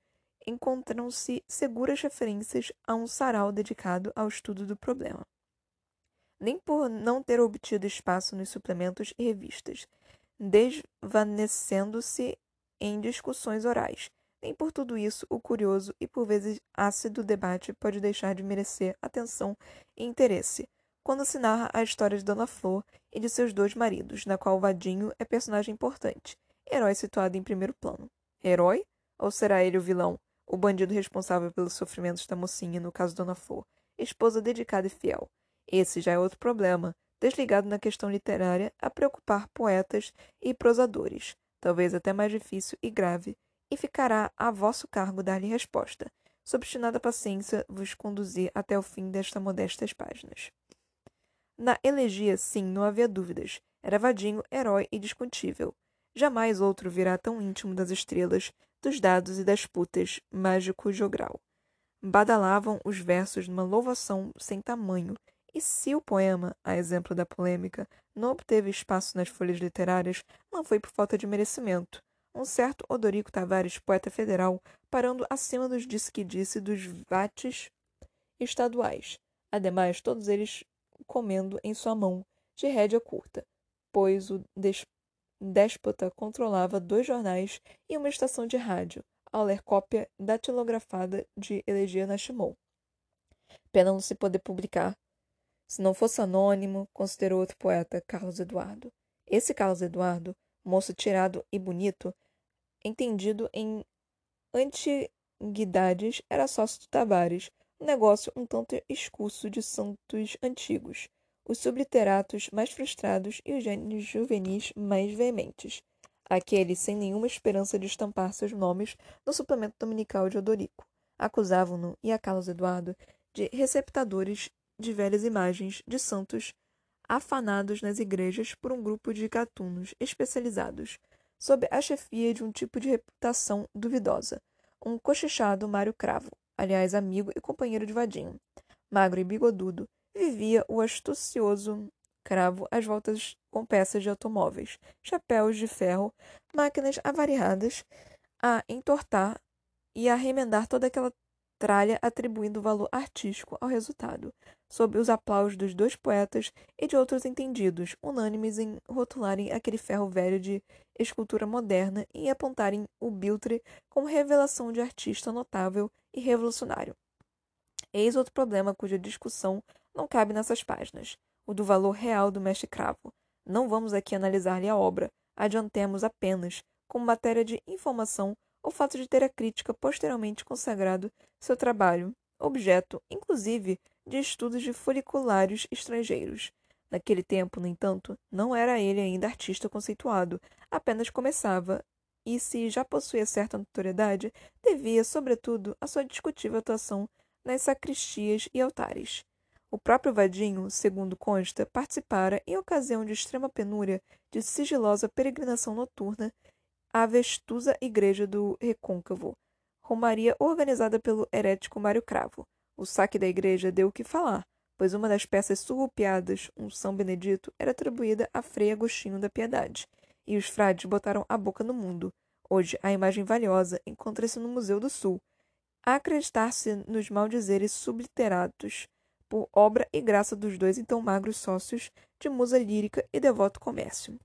encontram-se seguras referências a um sarau dedicado ao estudo do problema. Nem por não ter obtido espaço nos suplementos e revistas, desvanecendo-se em discussões orais, nem por tudo isso o curioso e por vezes ácido debate pode deixar de merecer atenção e interesse quando se narra a história de Dona Flor e de seus dois maridos, na qual Vadinho é personagem importante, herói situado em primeiro plano. Herói? Ou será ele o vilão, o bandido responsável pelos sofrimentos da mocinha no caso Dona Flor, esposa dedicada e fiel? Esse já é outro problema, desligado na questão literária a preocupar poetas e prosadores, talvez até mais difícil e grave e ficará a vosso cargo dar-lhe resposta. Sob obstinada paciência vos conduzir até o fim destas modestas páginas. Na elegia, sim, não havia dúvidas. Era vadinho, herói e discutível. Jamais outro virá tão íntimo das estrelas, dos dados e das putas, mágico jogral. Badalavam os versos numa louvação sem tamanho, e se o poema, a exemplo da polêmica, não obteve espaço nas folhas literárias, não foi por falta de merecimento, um certo Odorico Tavares, poeta federal, parando acima dos disse-que-disse dos vates estaduais. Ademais, todos eles comendo em sua mão, de rédea curta, pois o déspota controlava dois jornais e uma estação de rádio, ao ler cópia datilografada de Elegia Nashimou. Pena não se poder publicar. Se não fosse anônimo, considerou outro poeta, Carlos Eduardo. Esse Carlos Eduardo, moço tirado e bonito, entendido em antiguidades, era sócio de Tavares, um negócio um tanto escuso de santos antigos, os subliteratos mais frustrados e os gênios juvenis mais veementes, aqueles sem nenhuma esperança de estampar seus nomes no suplemento dominical de Odorico. Acusavam-no e a Carlos Eduardo de receptadores de velhas imagens de santos afanados nas igrejas por um grupo de gatunos especializados, sob a chefia de um tipo de reputação duvidosa, um cochichado Mário Cravo, aliás amigo e companheiro de Vadinho. Magro e bigodudo, vivia o astucioso cravo às voltas com peças de automóveis, chapéus de ferro, máquinas avariadas a entortar e a remendar toda aquela tralha atribuindo valor artístico ao resultado, sob os aplausos dos dois poetas e de outros entendidos, unânimes em rotularem aquele ferro velho de escultura moderna e apontarem o biltre como revelação de artista notável e revolucionário. Eis outro problema cuja discussão não cabe nessas páginas, o do valor real do mestre cravo. Não vamos aqui analisar-lhe a obra, adiantemos apenas, como matéria de informação, o fato de ter a crítica posteriormente consagrado seu trabalho, objeto, inclusive, de estudos de foliculários estrangeiros. Naquele tempo, no entanto, não era ele ainda artista conceituado, apenas começava, e se já possuía certa notoriedade, devia, sobretudo, à sua discutível atuação nas sacristias e altares. O próprio Vadinho, segundo consta, participara, em ocasião de extrema penúria, de sigilosa peregrinação noturna à vestusa igreja do Recôncavo, romaria organizada pelo herético Mário Cravo. O saque da igreja deu o que falar, pois uma das peças surrupiadas, um São Benedito, era atribuída a Frei Agostinho da Piedade, e os frades botaram a boca no mundo. Hoje, a imagem valiosa encontra-se no Museu do Sul, a acreditar-se nos maldizeres subliterados por obra e graça dos dois então magros sócios de musa lírica e devoto comércio.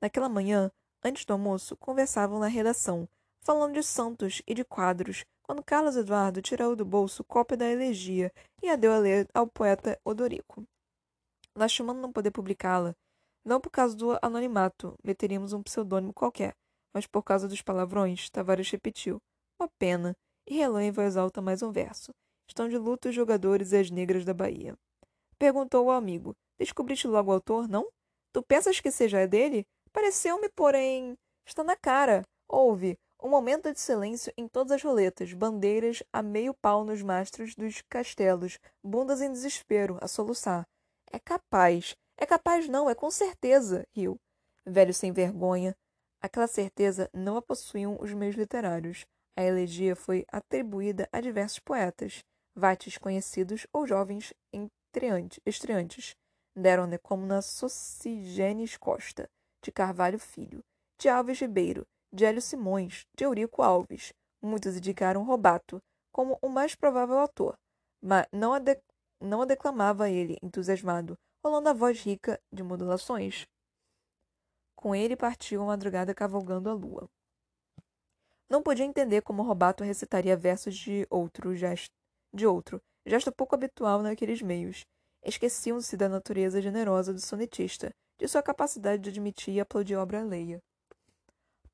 Naquela manhã, antes do almoço, conversavam na redação, falando de santos e de quadros, quando Carlos Eduardo tirou do bolso cópia da elegia e a deu a ler ao poeta Odorico. Lastimando não poder publicá-la, não por causa do anonimato, meteríamos um pseudônimo qualquer, mas por causa dos palavrões, Tavares repetiu. Uma pena, e relou em voz alta mais um verso. Estão de luto os jogadores e as negras da Bahia. Perguntou ao amigo. Descobriste logo o autor, não? Tu pensas que seja dele? Pareceu-me, porém. Está na cara. Houve. Um momento de silêncio em todas as roletas, bandeiras a meio pau nos mastros dos castelos, bundas em desespero, a soluçar. É capaz. É capaz não, é com certeza, riu. Velho sem vergonha. Aquela certeza não a possuíam os meios literários. A elegia foi atribuída a diversos poetas, vates conhecidos ou jovens estreantes. Deram-ne como na Socigenes Costa, de Carvalho Filho, de Alves Ribeiro, de Hélio Simões, de Eurico Alves. Muitos indicaram Robato como o mais provável autor, mas não a, de, não a declamava ele, entusiasmado, rolando a voz rica de modulações. Com ele partiu a madrugada cavalgando a lua. Não podia entender como Robato recitaria versos de outro gesto, de outro, gesto pouco habitual naqueles meios. Esqueciam-se da natureza generosa do sonetista, de sua capacidade de admitir e aplaudir obra alheia.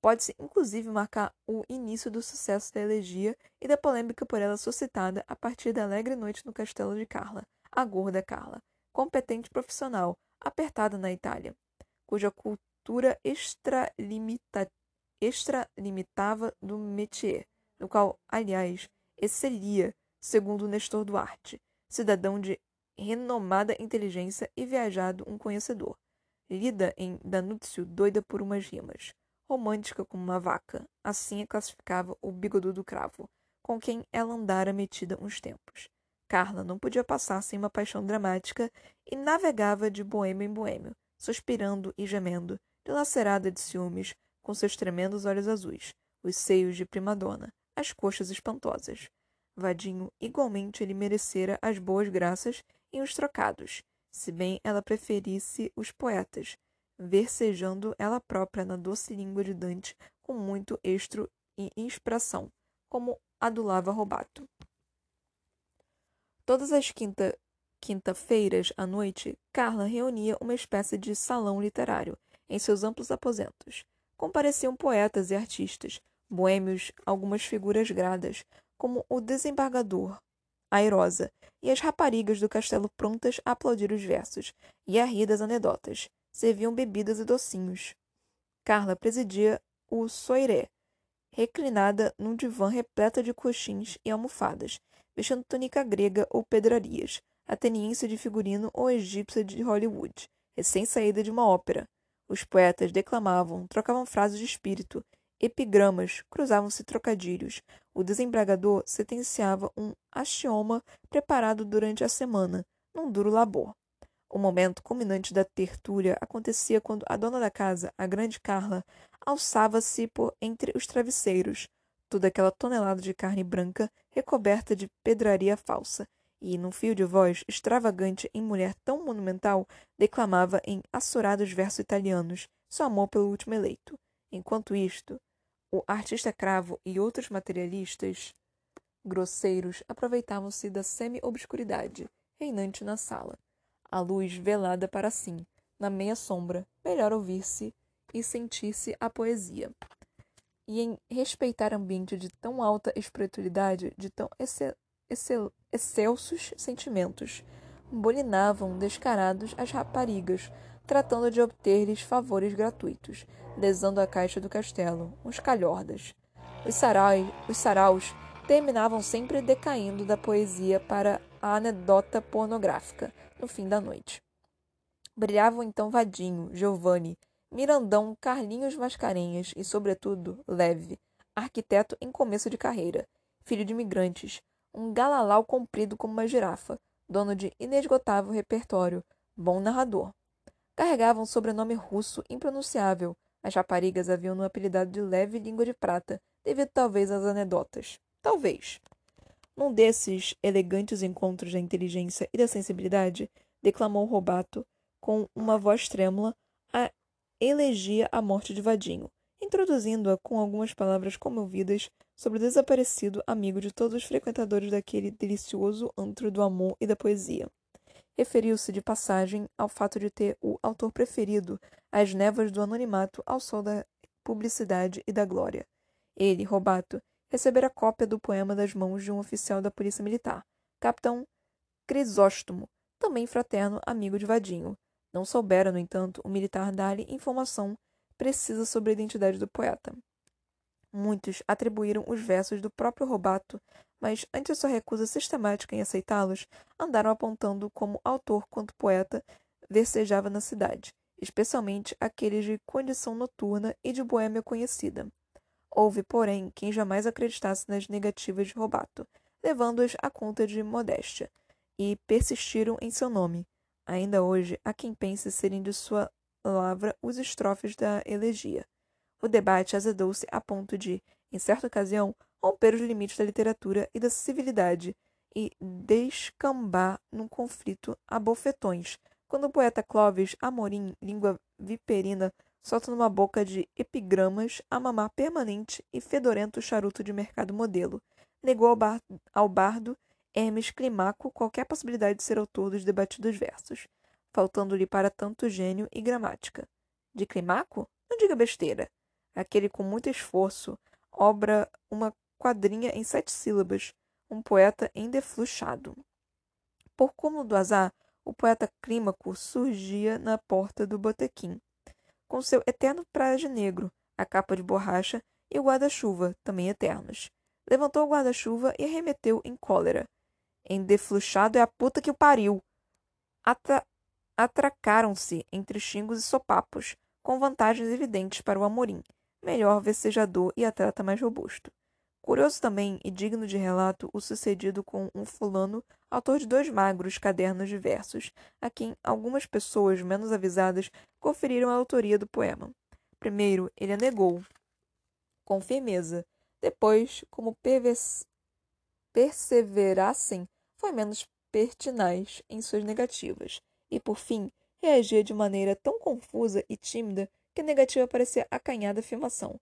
Pode-se, inclusive, marcar o início do sucesso da elegia e da polêmica por ela suscitada a partir da alegre noite no castelo de Carla, a gorda Carla, competente profissional, apertada na Itália, cuja cultura extralimitava do métier, no qual, aliás, excelia, segundo Nestor Duarte, cidadão de renomada inteligência e viajado um conhecedor, lida em Danúcio doida por umas rimas romântica como uma vaca, assim a classificava o bigodudo cravo, com quem ela andara metida uns tempos. Carla não podia passar sem uma paixão dramática e navegava de boêmio em boêmio, suspirando e gemendo, dilacerada de ciúmes, com seus tremendos olhos azuis, os seios de primadona, as coxas espantosas. Vadinho igualmente lhe merecera as boas graças e os trocados, se bem ela preferisse os poetas, versejando ela própria na doce língua de Dante com muito estro e inspiração, como adulava Robato. Todas as quinta, quinta-feiras à noite, Carla reunia uma espécie de salão literário em seus amplos aposentos. Compareciam poetas e artistas, boêmios, algumas figuras gradas, como o desembargador, airosa, e as raparigas do castelo prontas a aplaudir os versos e a rir das anedotas serviam bebidas e docinhos. Carla presidia o soiré, reclinada num divã repleto de coxins e almofadas, vestindo túnica grega ou pedrarias, ateniense de figurino ou egípcia de Hollywood, recém-saída de uma ópera. Os poetas declamavam, trocavam frases de espírito, epigramas, cruzavam-se trocadilhos. O desembargador sentenciava um axioma preparado durante a semana, num duro labor. O momento culminante da tertúlia acontecia quando a dona da casa, a grande Carla, alçava-se por entre os travesseiros, toda aquela tonelada de carne branca recoberta de pedraria falsa, e, num fio de voz extravagante em mulher tão monumental, declamava em assurados versos italianos seu amor pelo último eleito. Enquanto isto, o artista cravo e outros materialistas grosseiros aproveitavam-se da semi-obscuridade reinante na sala. A luz velada para sim, na meia sombra, melhor ouvir-se e sentir-se a poesia. E em respeitar ambiente de tão alta espiritualidade, de tão excel excelsos sentimentos. Bolinavam descarados as raparigas, tratando de obter-lhes favores gratuitos, lesando a caixa do castelo, uns calhordas. Os, sarai, os saraus terminavam sempre decaindo da poesia para a anedota pornográfica, no fim da noite. Brilhavam então Vadinho, Giovanni, Mirandão, Carlinhos Mascarenhas e, sobretudo, Leve, arquiteto em começo de carreira, filho de imigrantes, um galalau comprido como uma girafa, dono de inesgotável repertório, bom narrador. Carregava um sobrenome russo impronunciável. As raparigas haviam no apelidado de leve língua de prata, devido talvez às anedotas. Talvez. Num desses elegantes encontros da inteligência e da sensibilidade, declamou Robato, com uma voz trêmula, a elegia à morte de Vadinho, introduzindo-a com algumas palavras comovidas sobre o desaparecido amigo de todos os frequentadores daquele delicioso antro do amor e da poesia. Referiu-se de passagem ao fato de ter o autor preferido às névoas do anonimato ao sol da publicidade e da glória. Ele, Robato, recebera cópia do poema das mãos de um oficial da Polícia Militar, capitão Crisóstomo, também fraterno amigo de Vadinho. Não soubera, no entanto, o militar dar-lhe informação precisa sobre a identidade do poeta. Muitos atribuíram os versos do próprio Robato, mas, ante sua recusa sistemática em aceitá-los, andaram apontando como autor quanto poeta versejava na cidade, especialmente aqueles de condição noturna e de boêmia conhecida. Houve, porém, quem jamais acreditasse nas negativas de Robato, levando-as à conta de modéstia, e persistiram em seu nome. Ainda hoje há quem pense serem de sua lavra os estrofes da elegia. O debate azedou-se a ponto de, em certa ocasião, romper os limites da literatura e da civilidade e descambar num conflito a bofetões, quando o poeta Clovis Amorim, língua viperina, solta numa boca de epigramas a mamar permanente e fedorento charuto de mercado modelo, negou ao, bar ao bardo Hermes Climaco qualquer possibilidade de ser autor dos debatidos versos, faltando-lhe para tanto gênio e gramática. De Climaco? Não diga besteira aquele com muito esforço, obra uma quadrinha em sete sílabas, um poeta endefluxado. Por como do azar, o poeta Clímaco surgia na porta do botequim, com seu eterno traje negro, a capa de borracha e o guarda-chuva, também eternos. Levantou o guarda-chuva e arremeteu em cólera. Endefluxado é a puta que o pariu! Atra Atracaram-se entre xingos e sopapos, com vantagens evidentes para o Amorim, melhor vecejador e atleta mais robusto. Curioso também e digno de relato o sucedido com um fulano, autor de dois magros cadernos de versos, a quem algumas pessoas menos avisadas conferiram a autoria do poema. Primeiro, ele a negou, com firmeza. Depois, como perseverassem, foi menos pertinaz em suas negativas. E, por fim, reagia de maneira tão confusa e tímida que negativa parecia acanhada afirmação.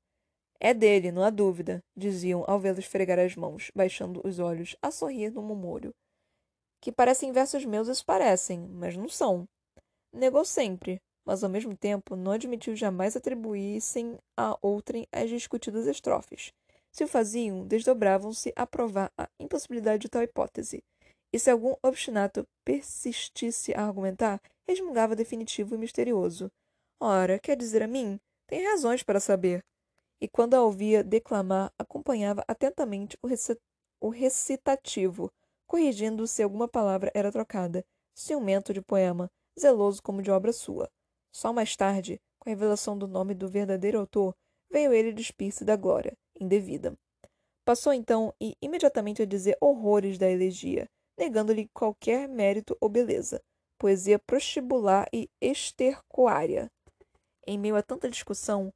É dele, não há dúvida, diziam ao vê-lo esfregar as mãos, baixando os olhos, a sorrir no murmúrio. Que parecem versos meus, os parecem, mas não são. Negou sempre, mas ao mesmo tempo não admitiu jamais atribuíssem a outrem as discutidas estrofes. Se o faziam, desdobravam-se a provar a impossibilidade de tal hipótese. E se algum obstinato persistisse a argumentar, resmungava definitivo e misterioso. Ora, quer dizer a mim? Tem razões para saber. E quando a ouvia declamar, acompanhava atentamente o, o recitativo, corrigindo se alguma palavra era trocada, ciumento de poema, zeloso como de obra sua. Só mais tarde, com a revelação do nome do verdadeiro autor, veio ele despir-se da glória, indevida. Passou então e imediatamente a dizer horrores da elegia, negando-lhe qualquer mérito ou beleza. poesia prostíbular e estercoária. Em meio a tanta discussão,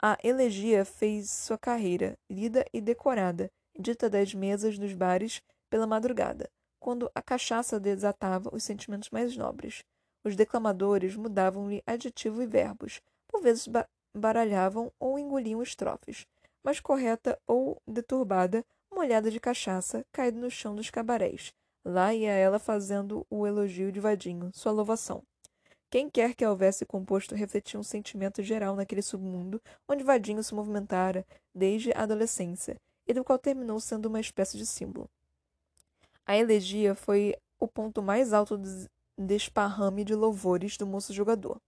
a elegia fez sua carreira, lida e decorada, dita das mesas dos bares pela madrugada, quando a cachaça desatava os sentimentos mais nobres. Os declamadores mudavam-lhe adjetivo e verbos, por vezes ba baralhavam ou engoliam estrofes, mas correta ou deturbada, uma olhada de cachaça caída no chão dos cabarés. Lá ia ela fazendo o elogio de Vadinho, sua louvação. Quem quer que houvesse composto refletia um sentimento geral naquele submundo onde Vadinho se movimentara desde a adolescência, e do qual terminou sendo uma espécie de símbolo. A elegia foi o ponto mais alto do desparrame de louvores do moço jogador.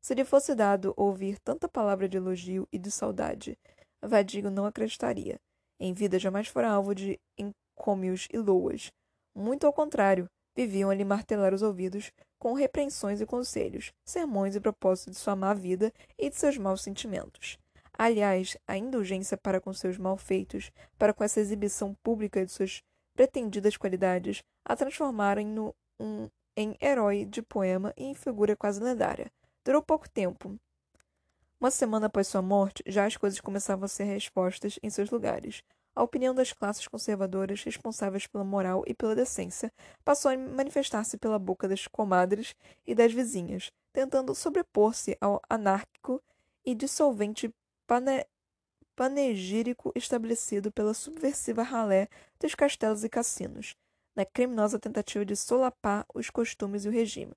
Se lhe fosse dado ouvir tanta palavra de elogio e de saudade, Vadinho não acreditaria. Em vida jamais fora alvo de encômios e loas. Muito ao contrário, viviam a lhe martelar os ouvidos com repreensões e conselhos, sermões e propósitos de sua má vida e de seus maus sentimentos. Aliás, a indulgência para com seus malfeitos, para com essa exibição pública de suas pretendidas qualidades, a transformaram no, um, em herói de poema e em figura quase lendária. Durou pouco tempo. Uma semana após sua morte, já as coisas começavam a ser respostas em seus lugares. A opinião das classes conservadoras responsáveis pela moral e pela decência passou a manifestar-se pela boca das comadres e das vizinhas, tentando sobrepor-se ao anárquico e dissolvente pane panegírico estabelecido pela subversiva ralé dos castelos e cassinos, na criminosa tentativa de solapar os costumes e o regime.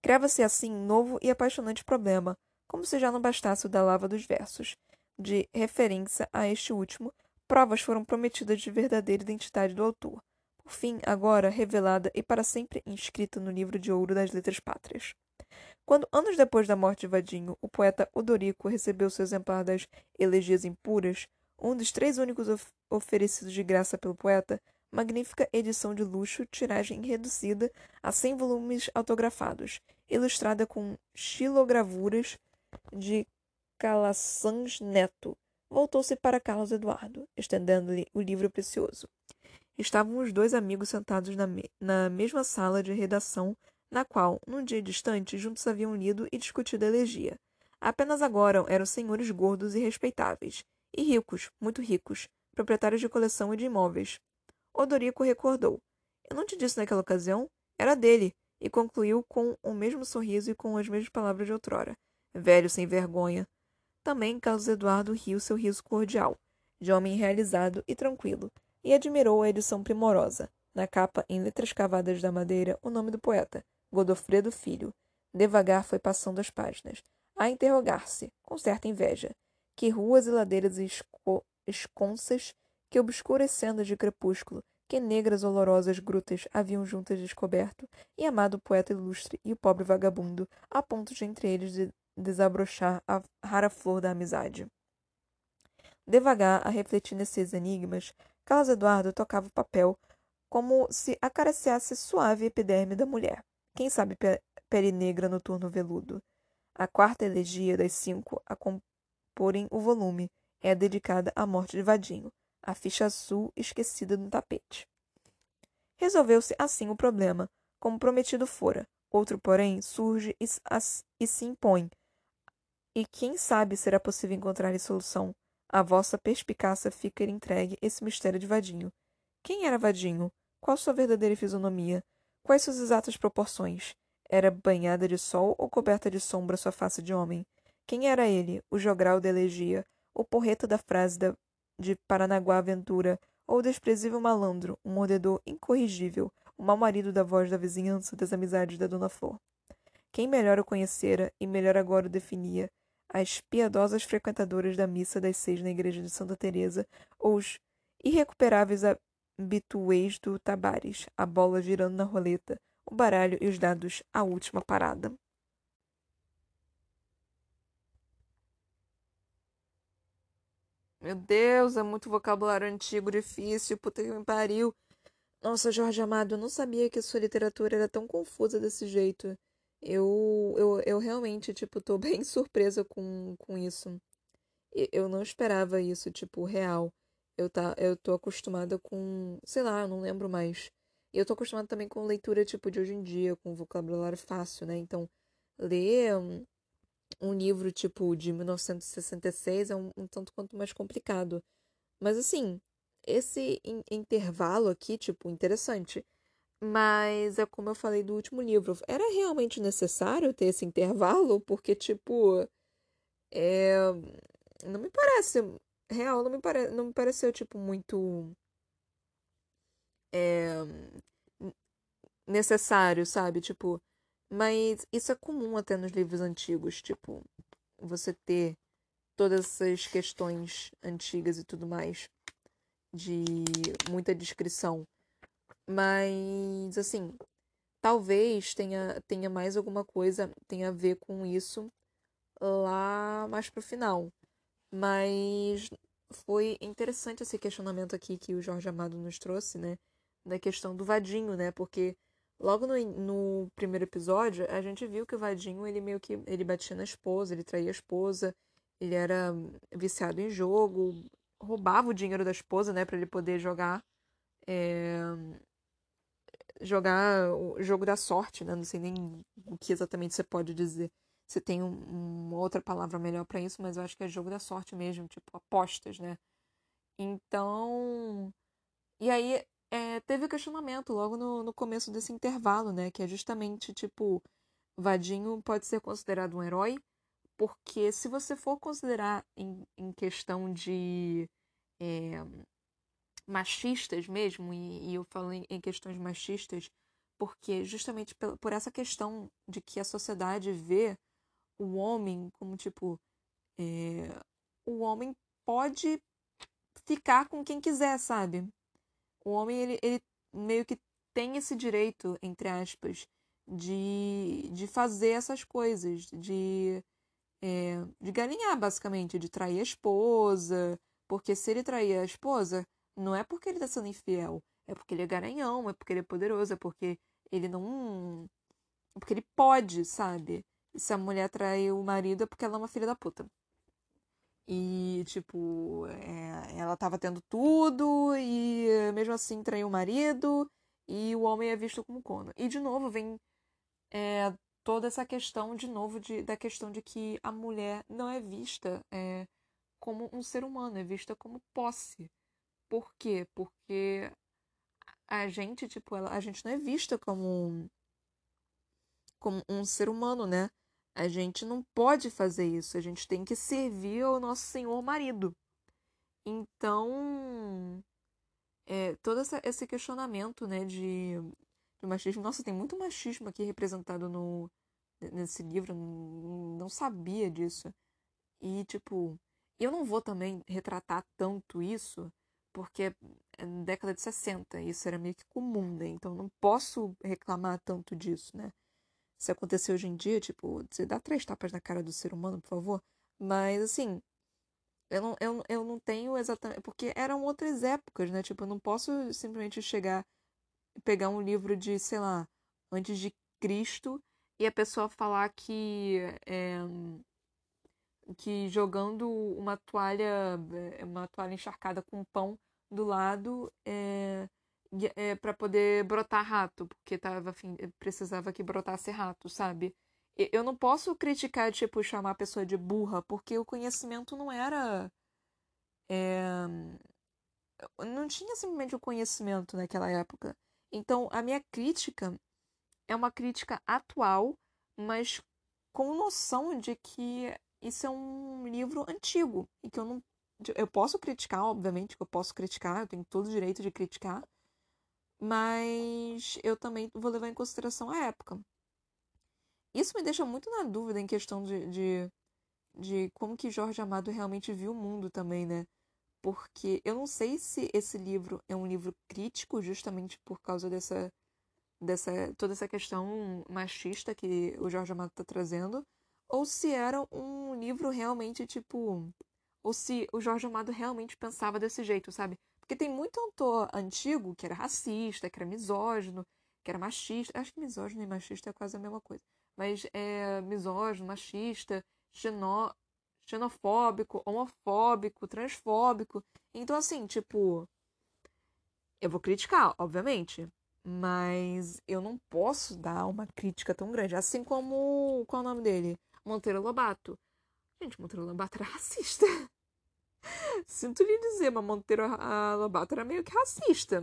Criava-se assim um novo e apaixonante problema, como se já não bastasse o da lava dos versos. De referência a este último, provas foram prometidas de verdadeira identidade do autor, por fim, agora revelada e para sempre inscrita no livro de ouro das letras pátrias. Quando, anos depois da morte de Vadinho, o poeta Odorico recebeu seu exemplar das Elegias Impuras, um dos três únicos of oferecidos de graça pelo poeta, magnífica edição de luxo, tiragem reduzida a cem volumes autografados, ilustrada com xilogravuras de Calasanz Neto, voltou-se para Carlos Eduardo, estendendo-lhe o livro precioso. Estavam os dois amigos sentados na, me na mesma sala de redação na qual, num dia distante, juntos haviam lido e discutido a elegia. Apenas agora eram senhores gordos e respeitáveis, e ricos, muito ricos, proprietários de coleção e de imóveis. Odorico recordou. Eu não te disse naquela ocasião? Era dele, e concluiu com o mesmo sorriso e com as mesmas palavras de outrora. Velho sem vergonha. Também Carlos Eduardo riu seu riso cordial, de homem realizado e tranquilo, e admirou a edição primorosa. Na capa, em letras cavadas da madeira, o nome do poeta, Godofredo Filho. Devagar foi passando as páginas, a interrogar-se, com certa inveja, que ruas e ladeiras esco esconsas, que obscuras sendas de crepúsculo, que negras olorosas grutas haviam juntas descoberto e amado o poeta ilustre e o pobre vagabundo, a ponto de entre eles de desabrochar a rara flor da amizade. Devagar, a refletir nesses enigmas, Carlos Eduardo tocava o papel como se acariciasse suave epiderme da mulher. Quem sabe pele negra no turno veludo. A quarta elegia das cinco a comporem o volume é dedicada à morte de Vadinho, a ficha azul esquecida no tapete. Resolveu-se assim o problema, como prometido fora. Outro, porém, surge e, e se impõe. E quem sabe será possível encontrar-lhe solução. A vossa perspicácia fica entregue esse mistério de Vadinho. Quem era Vadinho? Qual sua verdadeira fisionomia? Quais suas exatas proporções? Era banhada de sol ou coberta de sombra sua face de homem? Quem era ele, o jogral da elegia, o porreta da frase da, de Paranaguá Aventura, ou o desprezível malandro, um mordedor incorrigível, o mau marido da voz da vizinhança das amizades da Dona Flor? Quem melhor o conhecera e melhor agora o definia? As piedosas frequentadoras da missa das seis na igreja de Santa Teresa, ou os irrecuperáveis bituês do Tabares, a bola girando na roleta, o baralho e os dados, a última parada. Meu Deus, é muito vocabulário antigo, difícil, puta que me pariu. Nossa, Jorge Amado, eu não sabia que a sua literatura era tão confusa desse jeito. Eu, eu, eu realmente, tipo, tô bem surpresa com, com isso. Eu não esperava isso, tipo, real. Eu, tá, eu tô acostumada com. Sei lá, eu não lembro mais. E eu tô acostumada também com leitura, tipo, de hoje em dia, com vocabulário fácil, né? Então, ler um, um livro, tipo, de 1966 é um, um tanto quanto mais complicado. Mas, assim, esse in intervalo aqui, tipo, interessante. Mas é como eu falei do último livro. Era realmente necessário ter esse intervalo? Porque, tipo. É, não me parece. Real, não me, pare, não me pareceu, tipo, muito. É, necessário, sabe? Tipo. Mas isso é comum até nos livros antigos, tipo, você ter todas essas questões antigas e tudo mais, de muita descrição. Mas, assim, talvez tenha, tenha mais alguma coisa, tenha a ver com isso lá mais pro final. Mas foi interessante esse questionamento aqui que o Jorge Amado nos trouxe, né? Da questão do vadinho, né? Porque logo no, no primeiro episódio, a gente viu que o vadinho, ele meio que ele batia na esposa, ele traía a esposa, ele era viciado em jogo, roubava o dinheiro da esposa, né, para ele poder jogar é, jogar o jogo da sorte, né? Não sei nem o que exatamente você pode dizer. Você tem um, uma outra palavra melhor para isso, mas eu acho que é jogo da sorte mesmo, tipo apostas, né? Então. E aí é, teve questionamento logo no, no começo desse intervalo, né? Que é justamente tipo: Vadinho pode ser considerado um herói, porque se você for considerar em, em questão de. É, machistas mesmo, e, e eu falo em, em, questões machistas, porque justamente por, por essa questão de que a sociedade vê o homem como tipo. É, o homem pode ficar com quem quiser, sabe? O homem, ele, ele meio que tem esse direito, entre aspas, de, de fazer essas coisas, de, é, de galinhar, basicamente, de trair a esposa. Porque se ele trair a esposa, não é porque ele tá sendo infiel, é porque ele é garanhão, é porque ele é poderoso, é porque ele não. É porque ele pode, sabe? E se a mulher trai o marido é porque ela é uma filha da puta. E, tipo, é, ela tava tendo tudo e mesmo assim traiu o marido e o homem é visto como corno. E, de novo, vem é, toda essa questão, de novo, de, da questão de que a mulher não é vista é, como um ser humano, é vista como posse. Por quê? Porque a gente, tipo, ela, a gente não é vista como, como um ser humano, né? A gente não pode fazer isso. A gente tem que servir ao nosso senhor marido. Então, é, todo essa, esse questionamento, né, de, de machismo. Nossa, tem muito machismo aqui representado no, nesse livro. Não sabia disso. E, tipo, eu não vou também retratar tanto isso porque é na década de 60 isso era meio que comum, né? Então não posso reclamar tanto disso, né? Se acontecer hoje em dia, tipo, você dá três tapas na cara do ser humano, por favor. Mas, assim, eu não, eu, eu não tenho exatamente. Porque eram outras épocas, né? Tipo, eu não posso simplesmente chegar, pegar um livro de, sei lá, antes de Cristo e a pessoa falar que. É, que jogando uma toalha, é, uma toalha encharcada com pão do lado é, é, para poder brotar rato, porque tava, afim, precisava que brotasse rato, sabe? Eu não posso criticar, tipo, chamar a pessoa de burra, porque o conhecimento não era. É, não tinha simplesmente o conhecimento naquela época. Então, a minha crítica é uma crítica atual, mas com noção de que isso é um livro antigo e que eu não eu posso criticar, obviamente, eu posso criticar, eu tenho todo o direito de criticar, mas eu também vou levar em consideração a época. Isso me deixa muito na dúvida em questão de, de, de como que Jorge Amado realmente viu o mundo também, né? Porque eu não sei se esse livro é um livro crítico, justamente por causa dessa, dessa toda essa questão machista que o Jorge Amado está trazendo, ou se era um livro realmente tipo ou se o Jorge Amado realmente pensava desse jeito, sabe? Porque tem muito autor antigo que era racista, que era misógino, que era machista. Acho que misógino e machista é quase a mesma coisa. Mas é misógino, machista, xenó... xenofóbico, homofóbico, transfóbico. Então, assim, tipo. Eu vou criticar, obviamente. Mas eu não posso dar uma crítica tão grande. Assim como. Qual é o nome dele? Monteiro Lobato. Gente, Monteiro Lobato era racista. Sinto lhe dizer, mas Monteiro Lobato era meio que racista.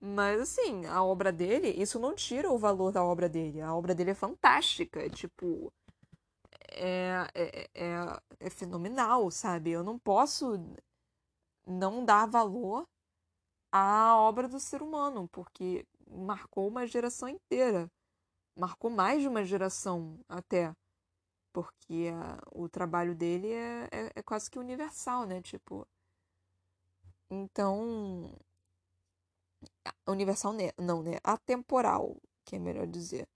Mas, assim, a obra dele, isso não tira o valor da obra dele. A obra dele é fantástica. Tipo, é, é, é, é fenomenal, sabe? Eu não posso não dar valor à obra do ser humano, porque marcou uma geração inteira. Marcou mais de uma geração até. Porque a, o trabalho dele é, é, é quase que universal, né? Tipo. Então. Universal não, né? Atemporal, que é melhor dizer.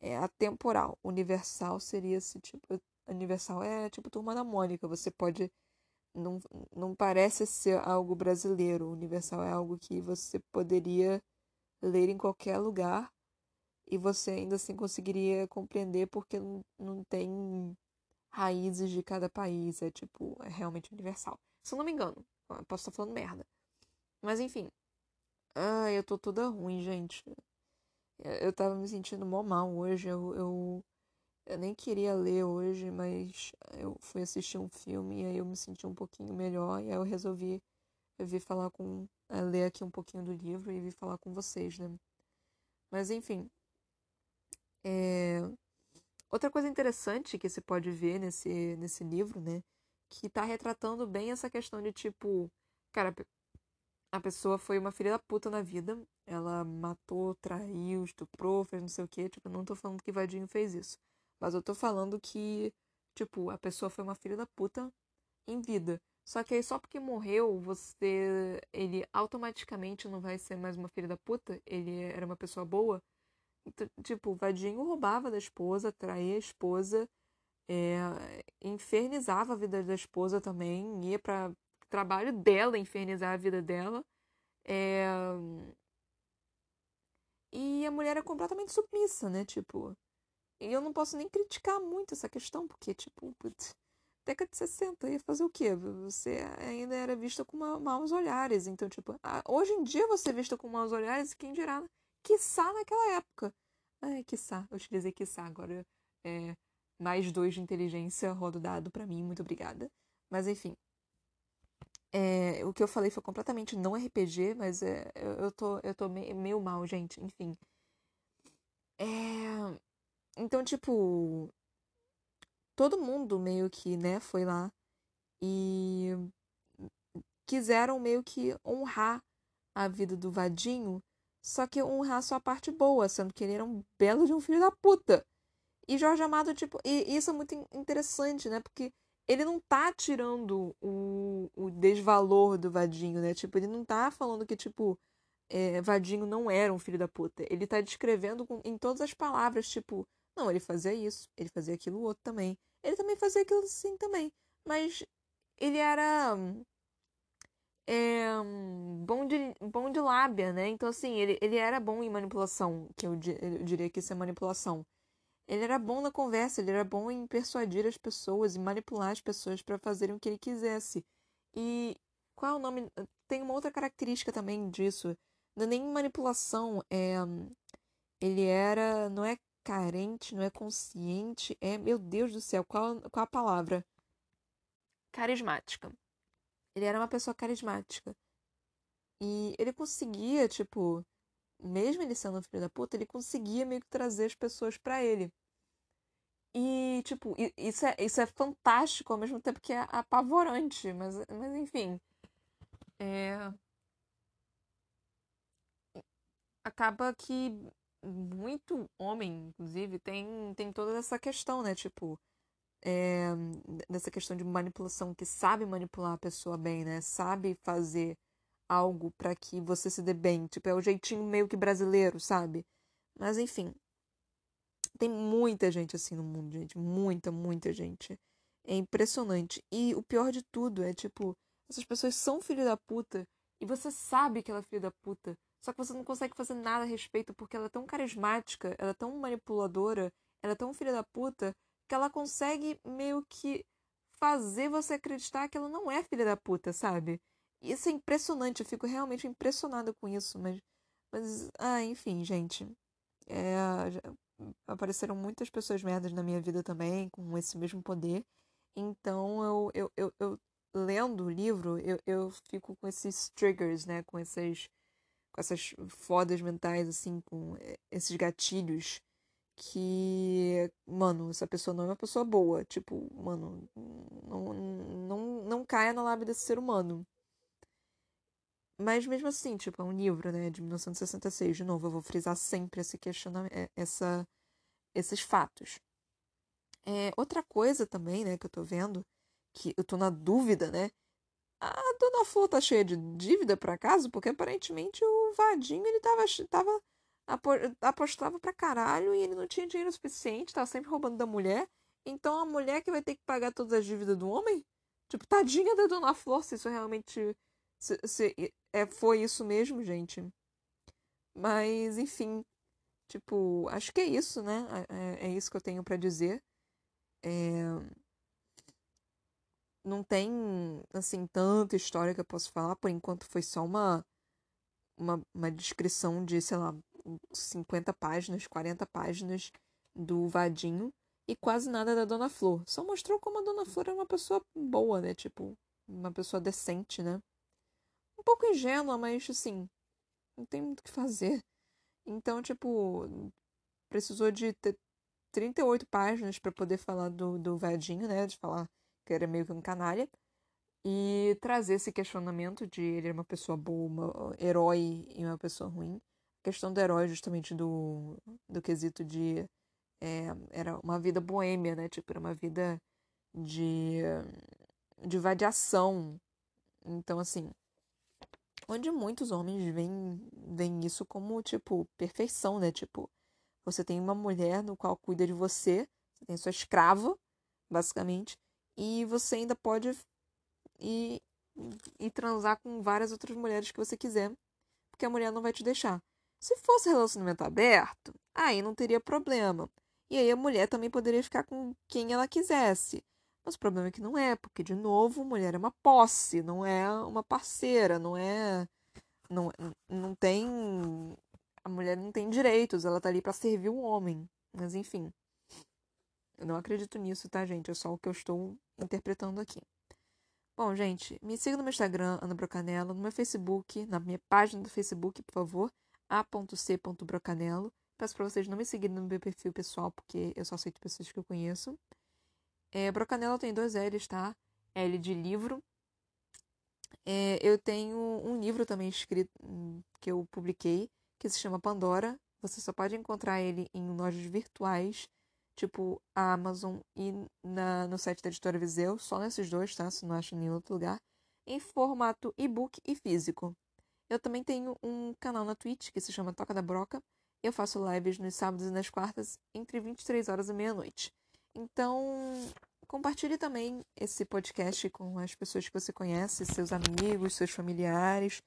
É atemporal. Universal seria esse tipo. Universal é tipo turma da Mônica. Você pode. Não, não parece ser algo brasileiro. Universal é algo que você poderia ler em qualquer lugar e você ainda assim conseguiria compreender porque não, tem raízes de cada país. É tipo, é realmente universal. Se eu não me engano, posso estar falando merda. Mas enfim. Ai, eu tô toda ruim, gente. Eu tava me sentindo mó mal hoje. Eu, eu, eu nem queria ler hoje, mas eu fui assistir um filme e aí eu me senti um pouquinho melhor. E aí eu resolvi vir falar com. Eh, ler aqui um pouquinho do livro e vir falar com vocês, né? Mas enfim. É... Outra coisa interessante que você pode ver nesse, nesse livro, né? Que tá retratando bem essa questão de tipo. Cara, a pessoa foi uma filha da puta na vida. Ela matou, traiu, estuprou, fez não sei o quê. Tipo, não tô falando que Vadinho fez isso. Mas eu tô falando que, tipo, a pessoa foi uma filha da puta em vida. Só que aí só porque morreu, você. Ele automaticamente não vai ser mais uma filha da puta. Ele era uma pessoa boa. Tipo, Vadinho roubava da esposa, traía a esposa, é, infernizava a vida da esposa também, ia pra trabalho dela infernizar a vida dela. É... E a mulher é completamente submissa, né? Tipo. E eu não posso nem criticar muito essa questão, porque, tipo, putz, década de 60 ia fazer o quê? Você ainda era vista com maus olhares. Então, tipo, hoje em dia você é vista com maus olhares, quem dirá, quiçá naquela época. Ai, quiçá, eu utilizei quiçá, agora é mais dois de inteligência, rodo dado para mim, muito obrigada. Mas enfim, é, o que eu falei foi completamente não RPG, mas é, eu, eu, tô, eu tô meio, meio mal, gente. Enfim. É, então, tipo. Todo mundo meio que, né, foi lá e quiseram meio que honrar a vida do Vadinho, só que honrar só a parte boa, sendo que ele era um belo de um filho da puta. E Jorge Amado, tipo, e isso é muito interessante, né? Porque ele não tá tirando o, o desvalor do Vadinho, né? Tipo, ele não tá falando que, tipo, é, Vadinho não era um filho da puta. Ele tá descrevendo com, em todas as palavras, tipo, não, ele fazia isso, ele fazia aquilo outro também. Ele também fazia aquilo assim também. Mas ele era. É, bom, de, bom de lábia, né? Então, assim, ele, ele era bom em manipulação, que eu, eu diria que isso é manipulação. Ele era bom na conversa, ele era bom em persuadir as pessoas e manipular as pessoas para fazerem o que ele quisesse. E qual é o nome? Tem uma outra característica também disso. Não é nem manipulação, é. Ele era. Não é carente, não é consciente, é. Meu Deus do céu, qual, qual a palavra? Carismática. Ele era uma pessoa carismática. E ele conseguia, tipo, mesmo ele sendo um filho da puta, ele conseguia meio que trazer as pessoas para ele. E, tipo, isso é, isso é fantástico ao mesmo tempo que é apavorante, mas, mas enfim. É... Acaba que muito homem, inclusive, tem, tem toda essa questão, né? Tipo, é, dessa questão de manipulação, que sabe manipular a pessoa bem, né? Sabe fazer algo para que você se dê bem. Tipo, é o jeitinho meio que brasileiro, sabe? Mas enfim. Tem muita gente assim no mundo, gente. Muita, muita gente. É impressionante. E o pior de tudo é, tipo, essas pessoas são filho da puta e você sabe que ela é filho da puta. Só que você não consegue fazer nada a respeito porque ela é tão carismática, ela é tão manipuladora, ela é tão filha da puta que ela consegue meio que fazer você acreditar que ela não é filha da puta, sabe? Isso é impressionante, eu fico realmente impressionada com isso, mas Mas, ah, enfim, gente. É, apareceram muitas pessoas merdas na minha vida também, com esse mesmo poder. Então, eu, eu, eu, eu lendo o livro, eu, eu fico com esses triggers, né? Com essas, com essas fodas mentais, assim, com esses gatilhos que, mano, essa pessoa não é uma pessoa boa. Tipo, mano, não, não, não caia na lábia desse ser humano. Mas mesmo assim, tipo, é um livro, né, de 1966. De novo, eu vou frisar sempre esse questionamento, é, essa, esses fatos. É, outra coisa também, né, que eu tô vendo, que eu tô na dúvida, né? A dona Flor tá cheia de dívida, por acaso? Porque aparentemente o Vadinho, ele tava, tava apostava pra caralho e ele não tinha dinheiro suficiente, tava sempre roubando da mulher. Então a mulher que vai ter que pagar todas as dívidas do homem? Tipo, tadinha da Dona Flor, se isso realmente se, se, é, foi isso mesmo, gente. Mas, enfim, tipo, acho que é isso, né? É, é isso que eu tenho para dizer. É... Não tem, assim, tanta história que eu posso falar. Por enquanto foi só uma, uma, uma descrição de, sei lá, 50 páginas, 40 páginas do Vadinho e quase nada da Dona Flor. Só mostrou como a Dona Flor é uma pessoa boa, né? Tipo, uma pessoa decente, né? Um pouco ingênua, mas assim, não tem muito o que fazer. Então, tipo, precisou de ter 38 páginas para poder falar do, do Vadinho, né? De falar que era meio que um canalha. E trazer esse questionamento de ele era uma pessoa boa, herói e uma pessoa ruim questão do herói, justamente do, do quesito de. É, era uma vida boêmia, né? Tipo, era uma vida de, de vadiação. Então, assim. Onde muitos homens veem, veem isso como, tipo, perfeição, né? Tipo, você tem uma mulher no qual cuida de você, você tem sua escrava, basicamente, e você ainda pode ir, ir transar com várias outras mulheres que você quiser, porque a mulher não vai te deixar. Se fosse relacionamento aberto, aí não teria problema. E aí a mulher também poderia ficar com quem ela quisesse. Mas o problema é que não é, porque, de novo, mulher é uma posse, não é uma parceira, não é. Não, não tem. A mulher não tem direitos, ela tá ali para servir o homem. Mas, enfim. Eu não acredito nisso, tá, gente? É só o que eu estou interpretando aqui. Bom, gente, me siga no meu Instagram, Ana Brocanello, no meu Facebook, na minha página do Facebook, por favor a.c.brocanelo. Peço para vocês não me seguirem no meu perfil pessoal, porque eu só aceito pessoas que eu conheço. É, Brocanelo tem dois L's, tá? L de livro. É, eu tenho um livro também escrito que eu publiquei, que se chama Pandora. Você só pode encontrar ele em lojas virtuais, tipo a Amazon e na, no site da editora Viseu, só nesses dois, tá? Se não acha em nenhum outro lugar, em formato e-book e físico. Eu também tenho um canal na Twitch que se chama Toca da Broca. Eu faço lives nos sábados e nas quartas entre 23 horas e meia-noite. Então, compartilhe também esse podcast com as pessoas que você conhece, seus amigos, seus familiares,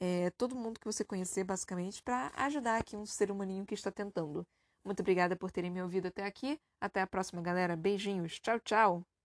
é, todo mundo que você conhecer, basicamente, para ajudar aqui um ser humaninho que está tentando. Muito obrigada por terem me ouvido até aqui. Até a próxima, galera. Beijinhos. Tchau, tchau.